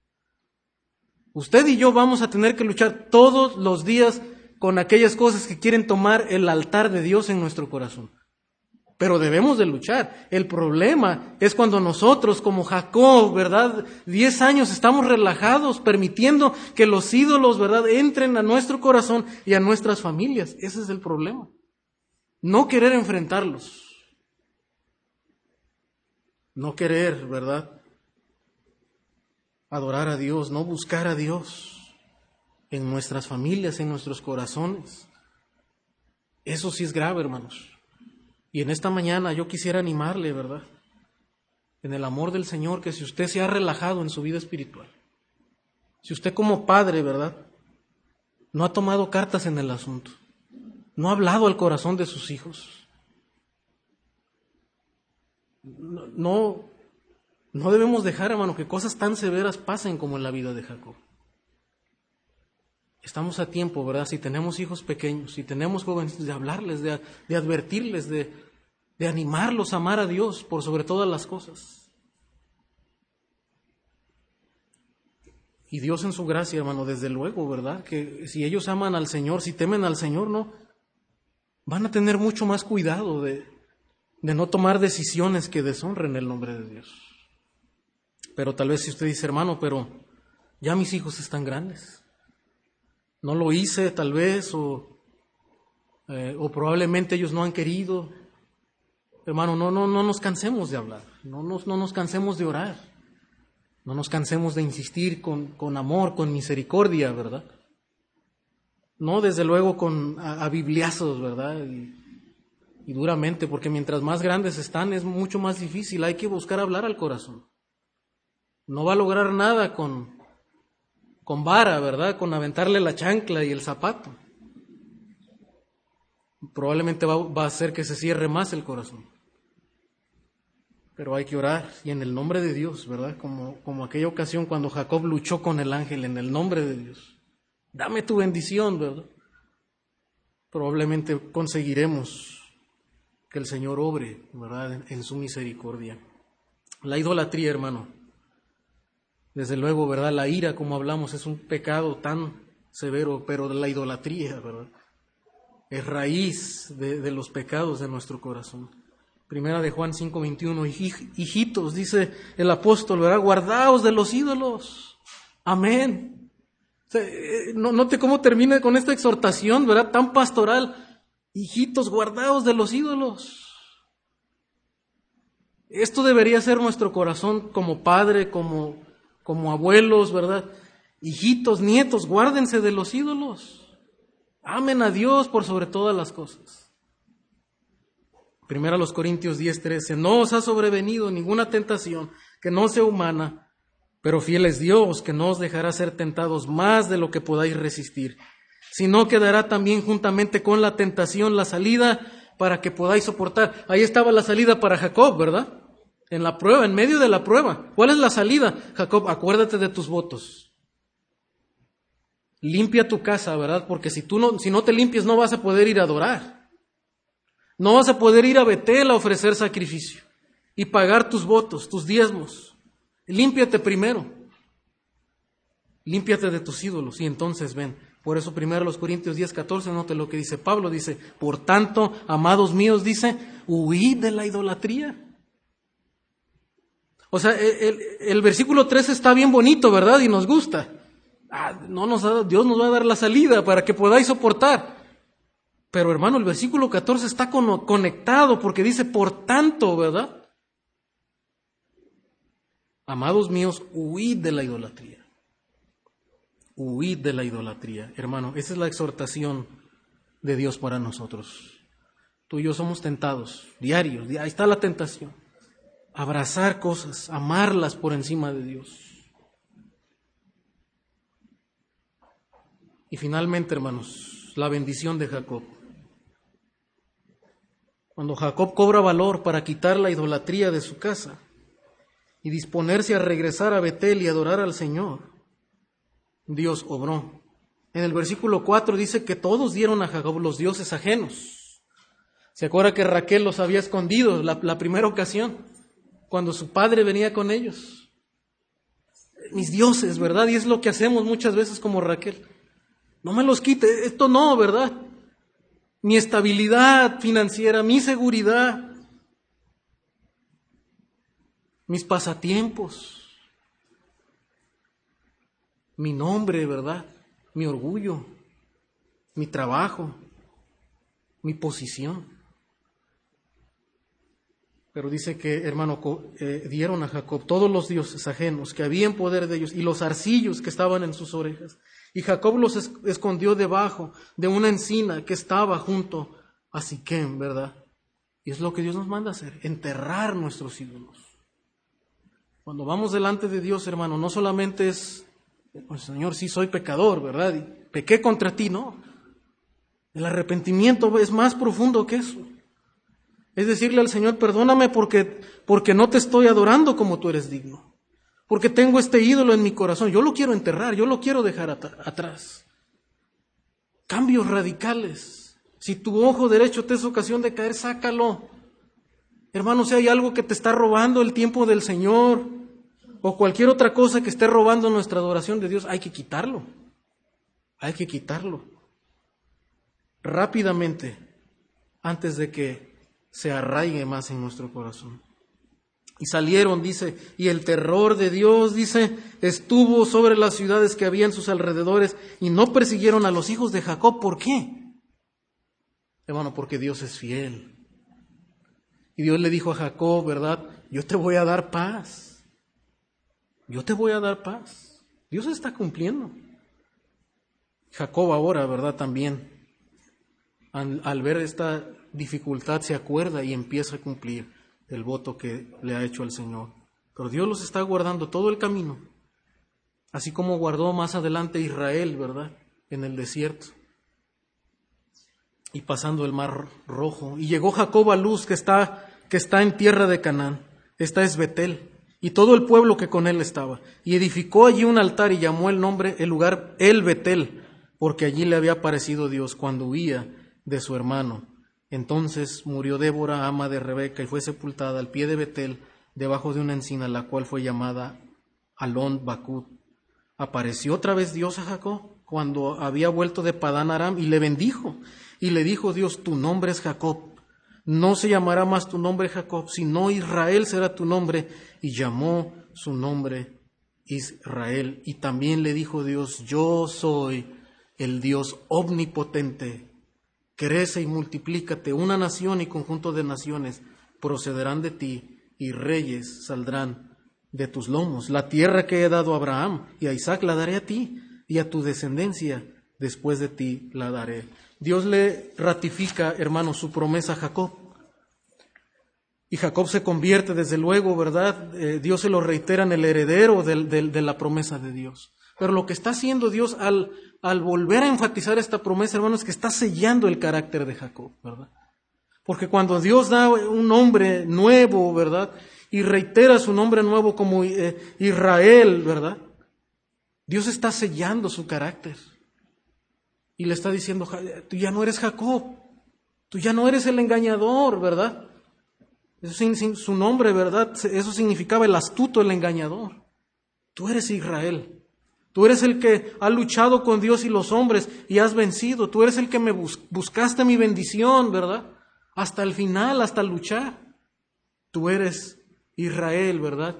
Usted y yo vamos a tener que luchar todos los días con aquellas cosas que quieren tomar el altar de Dios en nuestro corazón. Pero debemos de luchar. El problema es cuando nosotros, como Jacob, ¿verdad? Diez años estamos relajados, permitiendo que los ídolos, ¿verdad?, entren a nuestro corazón y a nuestras familias. Ese es el problema. No querer enfrentarlos no querer, ¿verdad? Adorar a Dios, no buscar a Dios en nuestras familias, en nuestros corazones. Eso sí es grave, hermanos. Y en esta mañana yo quisiera animarle, ¿verdad? En el amor del Señor, que si usted se ha relajado en su vida espiritual, si usted como padre, ¿verdad? No ha tomado cartas en el asunto, no ha hablado al corazón de sus hijos, no, no debemos dejar, hermano, que cosas tan severas pasen como en la vida de Jacob. Estamos a tiempo, ¿verdad? Si tenemos hijos pequeños, si tenemos jóvenes, de hablarles, de, de advertirles, de, de animarlos a amar a Dios por sobre todas las cosas. Y Dios en su gracia, hermano, desde luego, ¿verdad? Que si ellos aman al Señor, si temen al Señor, no, van a tener mucho más cuidado de, de no tomar decisiones que deshonren el nombre de Dios. Pero tal vez si usted dice, hermano, pero ya mis hijos están grandes. No lo hice tal vez o eh, o probablemente ellos no han querido. Hermano, no, no, no nos cansemos de hablar, no nos, no nos cansemos de orar, no nos cansemos de insistir con, con amor, con misericordia, ¿verdad? No, desde luego con a, bibliazos, ¿verdad? Y, y duramente, porque mientras más grandes están es mucho más difícil, hay que buscar hablar al corazón. No va a lograr nada con, con vara, ¿verdad? Con aventarle la chancla y el zapato. Probablemente va, a hacer que se cierre más el corazón. Pero hay que orar y en el nombre de Dios, ¿verdad? Como, como aquella ocasión cuando Jacob luchó con el ángel en el nombre de Dios. Dame tu bendición, ¿verdad? Probablemente conseguiremos que el Señor obre, ¿verdad?, en, su misericordia. La idolatría, hermano. Desde luego, ¿verdad? La ira, como hablamos, es un pecado tan severo, pero la idolatría, ¿verdad? Es raíz de, los pecados de nuestro corazón. Primera de Juan 5:21, hijitos, dice el apóstol, ¿verdad? Guardaos de los ídolos. Amén. Eh, no, note cómo termina con esta exhortación, ¿verdad? Tan pastoral hijitos guardados de los ídolos. Esto debería ser nuestro corazón como padre, como, como abuelos, ¿verdad? Hijitos, nietos, guárdense de los ídolos. Amen a Dios por sobre todas las cosas. Primero a los Corintios 10:13, no os ha sobrevenido ninguna tentación que no sea humana, pero fiel es Dios que no os dejará ser tentados más de lo que podáis resistir sino que dará también juntamente con la tentación la salida para que podáis soportar. Ahí estaba la salida para Jacob, ¿verdad? En la prueba, en medio de la prueba. ¿Cuál es la salida? Jacob, acuérdate de tus votos. Limpia tu casa, ¿verdad? Porque si tú no, si no te limpias no vas a poder ir a adorar. No vas a poder ir a Betel a ofrecer sacrificio y pagar tus votos, tus diezmos. Límpiate primero. Límpiate de tus ídolos y entonces ven, por eso primero los Corintios 10, 14, note lo que dice Pablo, dice, por tanto, amados míos, dice, huid de la idolatría. O sea, el, versículo 3 está bien bonito, ¿verdad? Y nos gusta. Ah, no nos Dios nos va a dar la salida para que podáis soportar. Pero hermano, el versículo 14 está conectado porque dice, por tanto, ¿verdad? Amados míos, huid de la idolatría. Huid de la idolatría. Hermano, esa es la exhortación de Dios para nosotros. Tú y yo somos tentados, diarios, ahí está la tentación. Abrazar cosas, amarlas por encima de Dios. Y finalmente, hermanos, la bendición de Jacob. Cuando Jacob cobra valor para quitar la idolatría de su casa y disponerse a regresar a Betel y adorar al Señor, Dios obró. En el versículo 4 dice que todos dieron a Jacob los dioses ajenos. ¿Se acuerda que Raquel los había escondido la, la primera ocasión? Cuando su padre venía con ellos. Mis dioses, ¿verdad? Y es lo que hacemos muchas veces como Raquel. No me los quite, esto no, ¿verdad? Mi estabilidad financiera, mi seguridad, mis pasatiempos, mi nombre, ¿verdad? Mi orgullo, mi trabajo, mi posición. Pero dice que, hermano, eh, dieron a Jacob todos los dioses ajenos que había en poder de ellos y los arcillos que estaban en sus orejas. Y Jacob los escondió debajo de una encina que estaba junto a Siquem, ¿verdad? Y es lo que Dios nos manda hacer, enterrar nuestros ídolos. Cuando vamos delante de Dios, hermano, no solamente es pues Señor, sí soy pecador, ¿verdad? Y pequé contra ti, no. El arrepentimiento es más profundo que eso. Es decirle al Señor, perdóname porque, porque no te estoy adorando como tú eres digno. Porque tengo este ídolo en mi corazón. Yo lo quiero enterrar, yo lo quiero dejar atrás. Cambios radicales. Si tu ojo derecho te es ocasión de caer, sácalo. Hermano, si hay algo que te está robando el tiempo del Señor, o cualquier otra cosa que esté robando nuestra adoración de Dios, hay que quitarlo. Hay que quitarlo. Rápidamente, antes de que se arraigue más en nuestro corazón. Y salieron, dice, y el terror de Dios, dice, estuvo sobre las ciudades que había en sus alrededores y no persiguieron a los hijos de Jacob. ¿Por qué? Hermano, porque Dios es fiel. Y Dios le dijo a Jacob, ¿verdad? Yo te voy a dar paz. Yo te voy a dar paz. Dios está cumpliendo. Jacob ahora, ¿verdad? También, al, al, ver esta dificultad, se acuerda y empieza a cumplir el voto que le ha hecho al Señor. Pero Dios los está guardando todo el camino, así como guardó más adelante Israel, ¿verdad? En el desierto y pasando el mar rojo. Y llegó Jacob a Luz, que está, que está en tierra de Canaán. Esta es Betel, y todo el pueblo que con él estaba. Y edificó allí un altar y llamó el nombre, el lugar, El Betel, porque allí le había aparecido Dios cuando huía de su hermano. Entonces murió Débora, ama de Rebeca, y fue sepultada al pie de Betel, debajo de una encina, la cual fue llamada Alon Bakut. Apareció otra vez Dios a Jacob cuando había vuelto de Padán Aram y le bendijo. Y le dijo Dios, tu nombre es Jacob. No se llamará más tu nombre Jacob, sino Israel será tu nombre. Y llamó su nombre Israel. Y también le dijo Dios, yo soy el Dios omnipotente. Crece y multiplícate. Una nación y conjunto de naciones procederán de ti y reyes saldrán de tus lomos. La tierra que he dado a Abraham y a Isaac la daré a ti y a tu descendencia después de ti la daré. Dios le ratifica, hermano, su promesa a Jacob. Y Jacob se convierte, desde luego, ¿verdad? Eh, Dios se lo reitera en el heredero de la promesa de Dios. Pero lo que está haciendo Dios al, al volver a enfatizar esta promesa, hermano, es que está sellando el carácter de Jacob, ¿verdad? Porque cuando Dios da un nombre nuevo, ¿verdad? Y reitera su nombre nuevo como eh, Israel, ¿verdad? Dios está sellando su carácter. Y le está diciendo, tú ya no eres Jacob, tú ya no eres el engañador, ¿verdad? Eso, su nombre, ¿verdad? Eso significaba el astuto, el engañador. Tú eres Israel. Tú eres el que ha luchado con Dios y los hombres y has vencido. Tú eres el que me buscaste mi bendición, ¿verdad? Hasta el final, hasta luchar. Tú eres Israel, ¿verdad?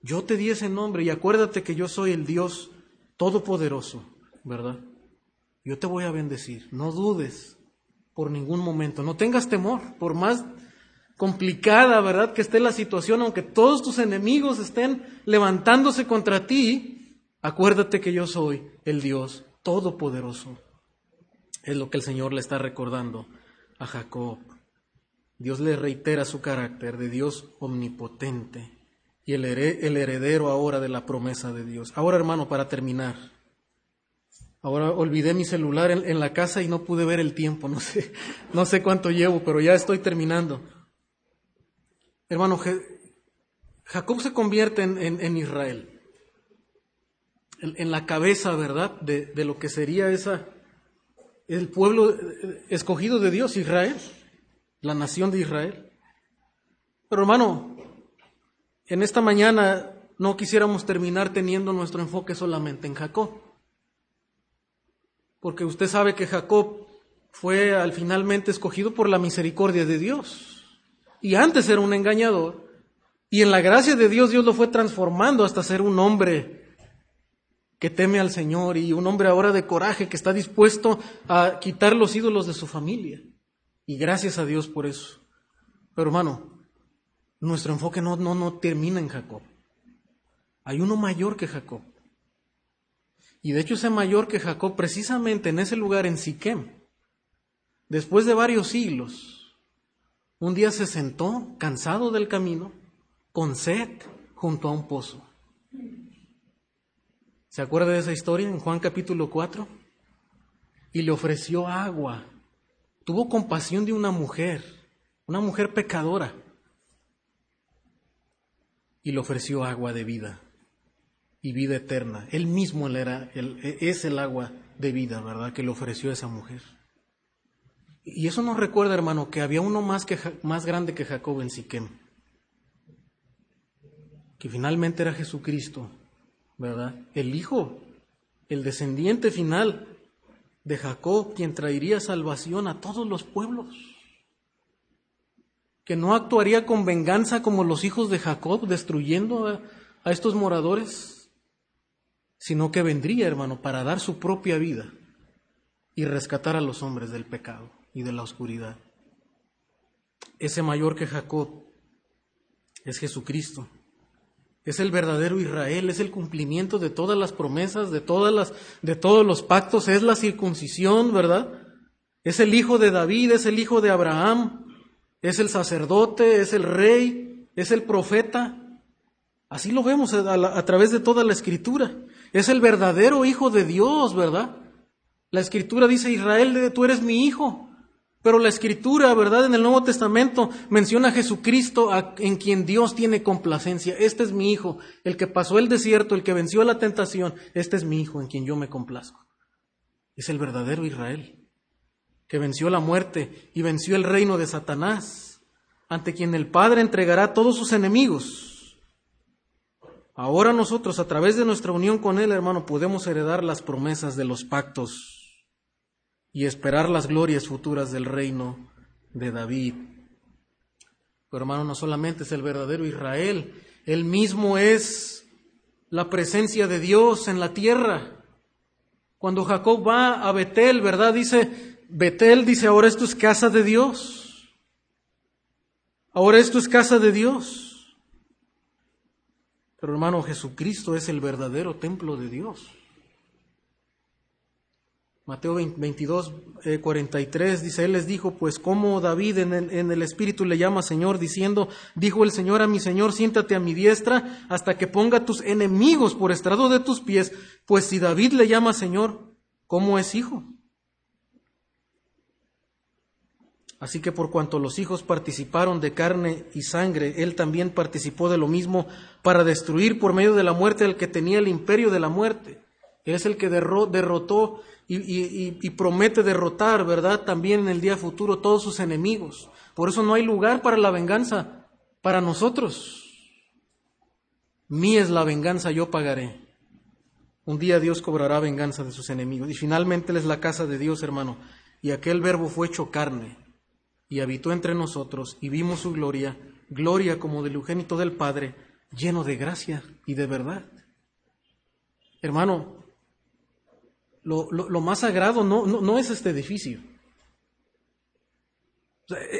Yo te di ese nombre y acuérdate que yo soy el Dios todopoderoso, ¿verdad? Yo te voy a bendecir. No dudes por ningún momento. No tengas temor, por más complicada, ¿verdad? Que esté la situación, aunque todos tus enemigos estén levantándose contra ti, acuérdate que yo soy el Dios todopoderoso. Es lo que el Señor le está recordando a Jacob. Dios le reitera su carácter de Dios omnipotente y el, heredero ahora de la promesa de Dios. Ahora, hermano, para terminar. Ahora olvidé mi celular en, la casa y no pude ver el tiempo. No sé, no sé cuánto llevo, pero ya estoy terminando. Hermano, Jacob se convierte en, Israel. En, la cabeza, ¿verdad? De, de lo que sería esa, el pueblo escogido de Dios, Israel, la nación de Israel. Pero hermano, en esta mañana no quisiéramos terminar teniendo nuestro enfoque solamente en Jacob. Porque usted sabe que Jacob fue al finalmente escogido por la misericordia de Dios. Y antes era un engañador. Y en la gracia de Dios Dios lo fue transformando hasta ser un hombre que teme al Señor y un hombre ahora de coraje que está dispuesto a quitar los ídolos de su familia. Y gracias a Dios por eso. Pero hermano, nuestro enfoque no, no, no termina en Jacob. Hay uno mayor que Jacob. Y de hecho ese mayor que Jacob, precisamente en ese lugar en Siquem, después de varios siglos, un día se sentó, cansado del camino, con sed, junto a un pozo. ¿Se acuerda de esa historia en Juan capítulo 4? Y le ofreció agua. Tuvo compasión de una mujer, una mujer pecadora y le ofreció agua de vida y vida eterna. Él mismo era, es el agua de vida, ¿verdad? Que le ofreció a esa mujer. Y eso nos recuerda, hermano, que había uno más, que, más grande que Jacob en Siquem, que finalmente era Jesucristo, ¿verdad? El Hijo, el descendiente final de Jacob, quien traería salvación a todos los pueblos que no actuaría con venganza como los hijos de Jacob, destruyendo a, estos moradores, sino que vendría, hermano, para dar su propia vida y rescatar a los hombres del pecado. y de la oscuridad. Ese mayor que Jacob es Jesucristo. Es el verdadero Israel, es el cumplimiento de todas las promesas, de todas las de todos los pactos, es la circuncisión, ¿verdad? Es el hijo de David, es el hijo de Abraham, es el sacerdote, es el rey, es el profeta. Así lo vemos a, través de toda la escritura. Es el verdadero hijo de Dios, ¿verdad? La escritura dice, Israel, tú eres mi hijo. Pero la escritura, ¿verdad? En el Nuevo Testamento menciona a Jesucristo en quien Dios tiene complacencia. Este es mi hijo, el que pasó el desierto, el que venció la tentación. Este es mi hijo en quien yo me complazco. Es el verdadero Israel, que venció la muerte y venció el reino de Satanás, ante quien el Padre entregará todos sus enemigos. Ahora nosotros, a través de nuestra unión con Él, hermano, podemos heredar las promesas de los pactos y esperar las glorias futuras del reino de David. Pero hermano, no solamente es el verdadero Israel, él mismo es la presencia de Dios en la tierra. Cuando Jacob va a Betel, ¿verdad? Dice, Betel dice, ahora esto es casa de Dios. Ahora esto es casa de Dios. Pero hermano, Jesucristo es el verdadero templo de Dios. Mateo 22, 43 eh, dice, Él les dijo, pues como David en el, en el, Espíritu le llama Señor, diciendo, dijo el Señor a mi Señor, siéntate a mi diestra hasta que ponga tus enemigos por estrado de tus pies, pues si David le llama Señor, ¿cómo es hijo? Así que por cuanto los hijos participaron de carne y sangre, Él también participó de lo mismo para destruir por medio de la muerte al que tenía el imperio de la muerte. Es el que derrotó y, promete derrotar, ¿verdad? También en el día futuro todos sus enemigos. Por eso no hay lugar para la venganza para nosotros. Mí es la venganza, yo pagaré. Un día Dios cobrará venganza de sus enemigos. Y finalmente Él es la casa de Dios, hermano. Y aquel verbo fue hecho carne y habitó entre nosotros y vimos su gloria, gloria como del unigénito del Padre, lleno de gracia y de verdad. Hermano, lo, más sagrado no, no, es este edificio.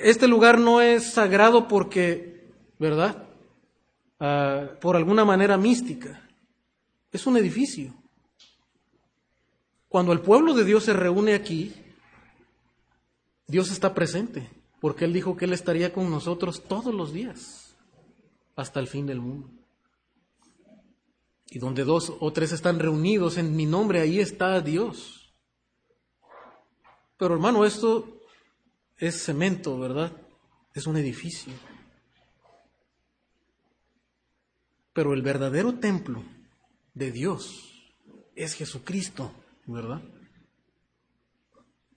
Este lugar no es sagrado porque, ¿verdad? Ah, por alguna manera mística. Es un edificio. Cuando el pueblo de Dios se reúne aquí, Dios está presente, porque Él dijo que Él estaría con nosotros todos los días, hasta el fin del mundo. Y donde dos o tres están reunidos en mi nombre, ahí está Dios. Pero hermano, esto es cemento, ¿verdad? Es un edificio. Pero el verdadero templo de Dios es Jesucristo, ¿verdad?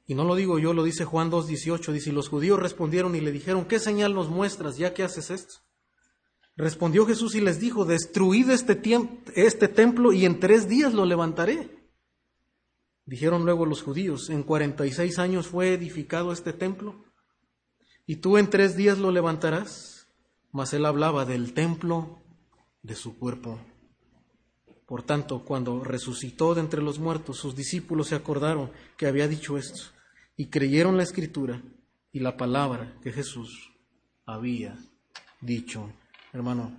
Y no lo digo yo, lo dice Juan 2.18, dice, y los judíos respondieron y le dijeron, ¿qué señal nos muestras ya que haces esto? Respondió Jesús y les dijo, destruid este, este templo y en tres días lo levantaré. Dijeron luego los judíos, en cuarenta y seis años fue edificado este templo, y tú en tres días lo levantarás. Mas él hablaba del templo de su cuerpo. Por tanto, cuando resucitó de entre los muertos, sus discípulos se acordaron que había dicho esto, y creyeron la escritura y la palabra que Jesús había dicho hermano,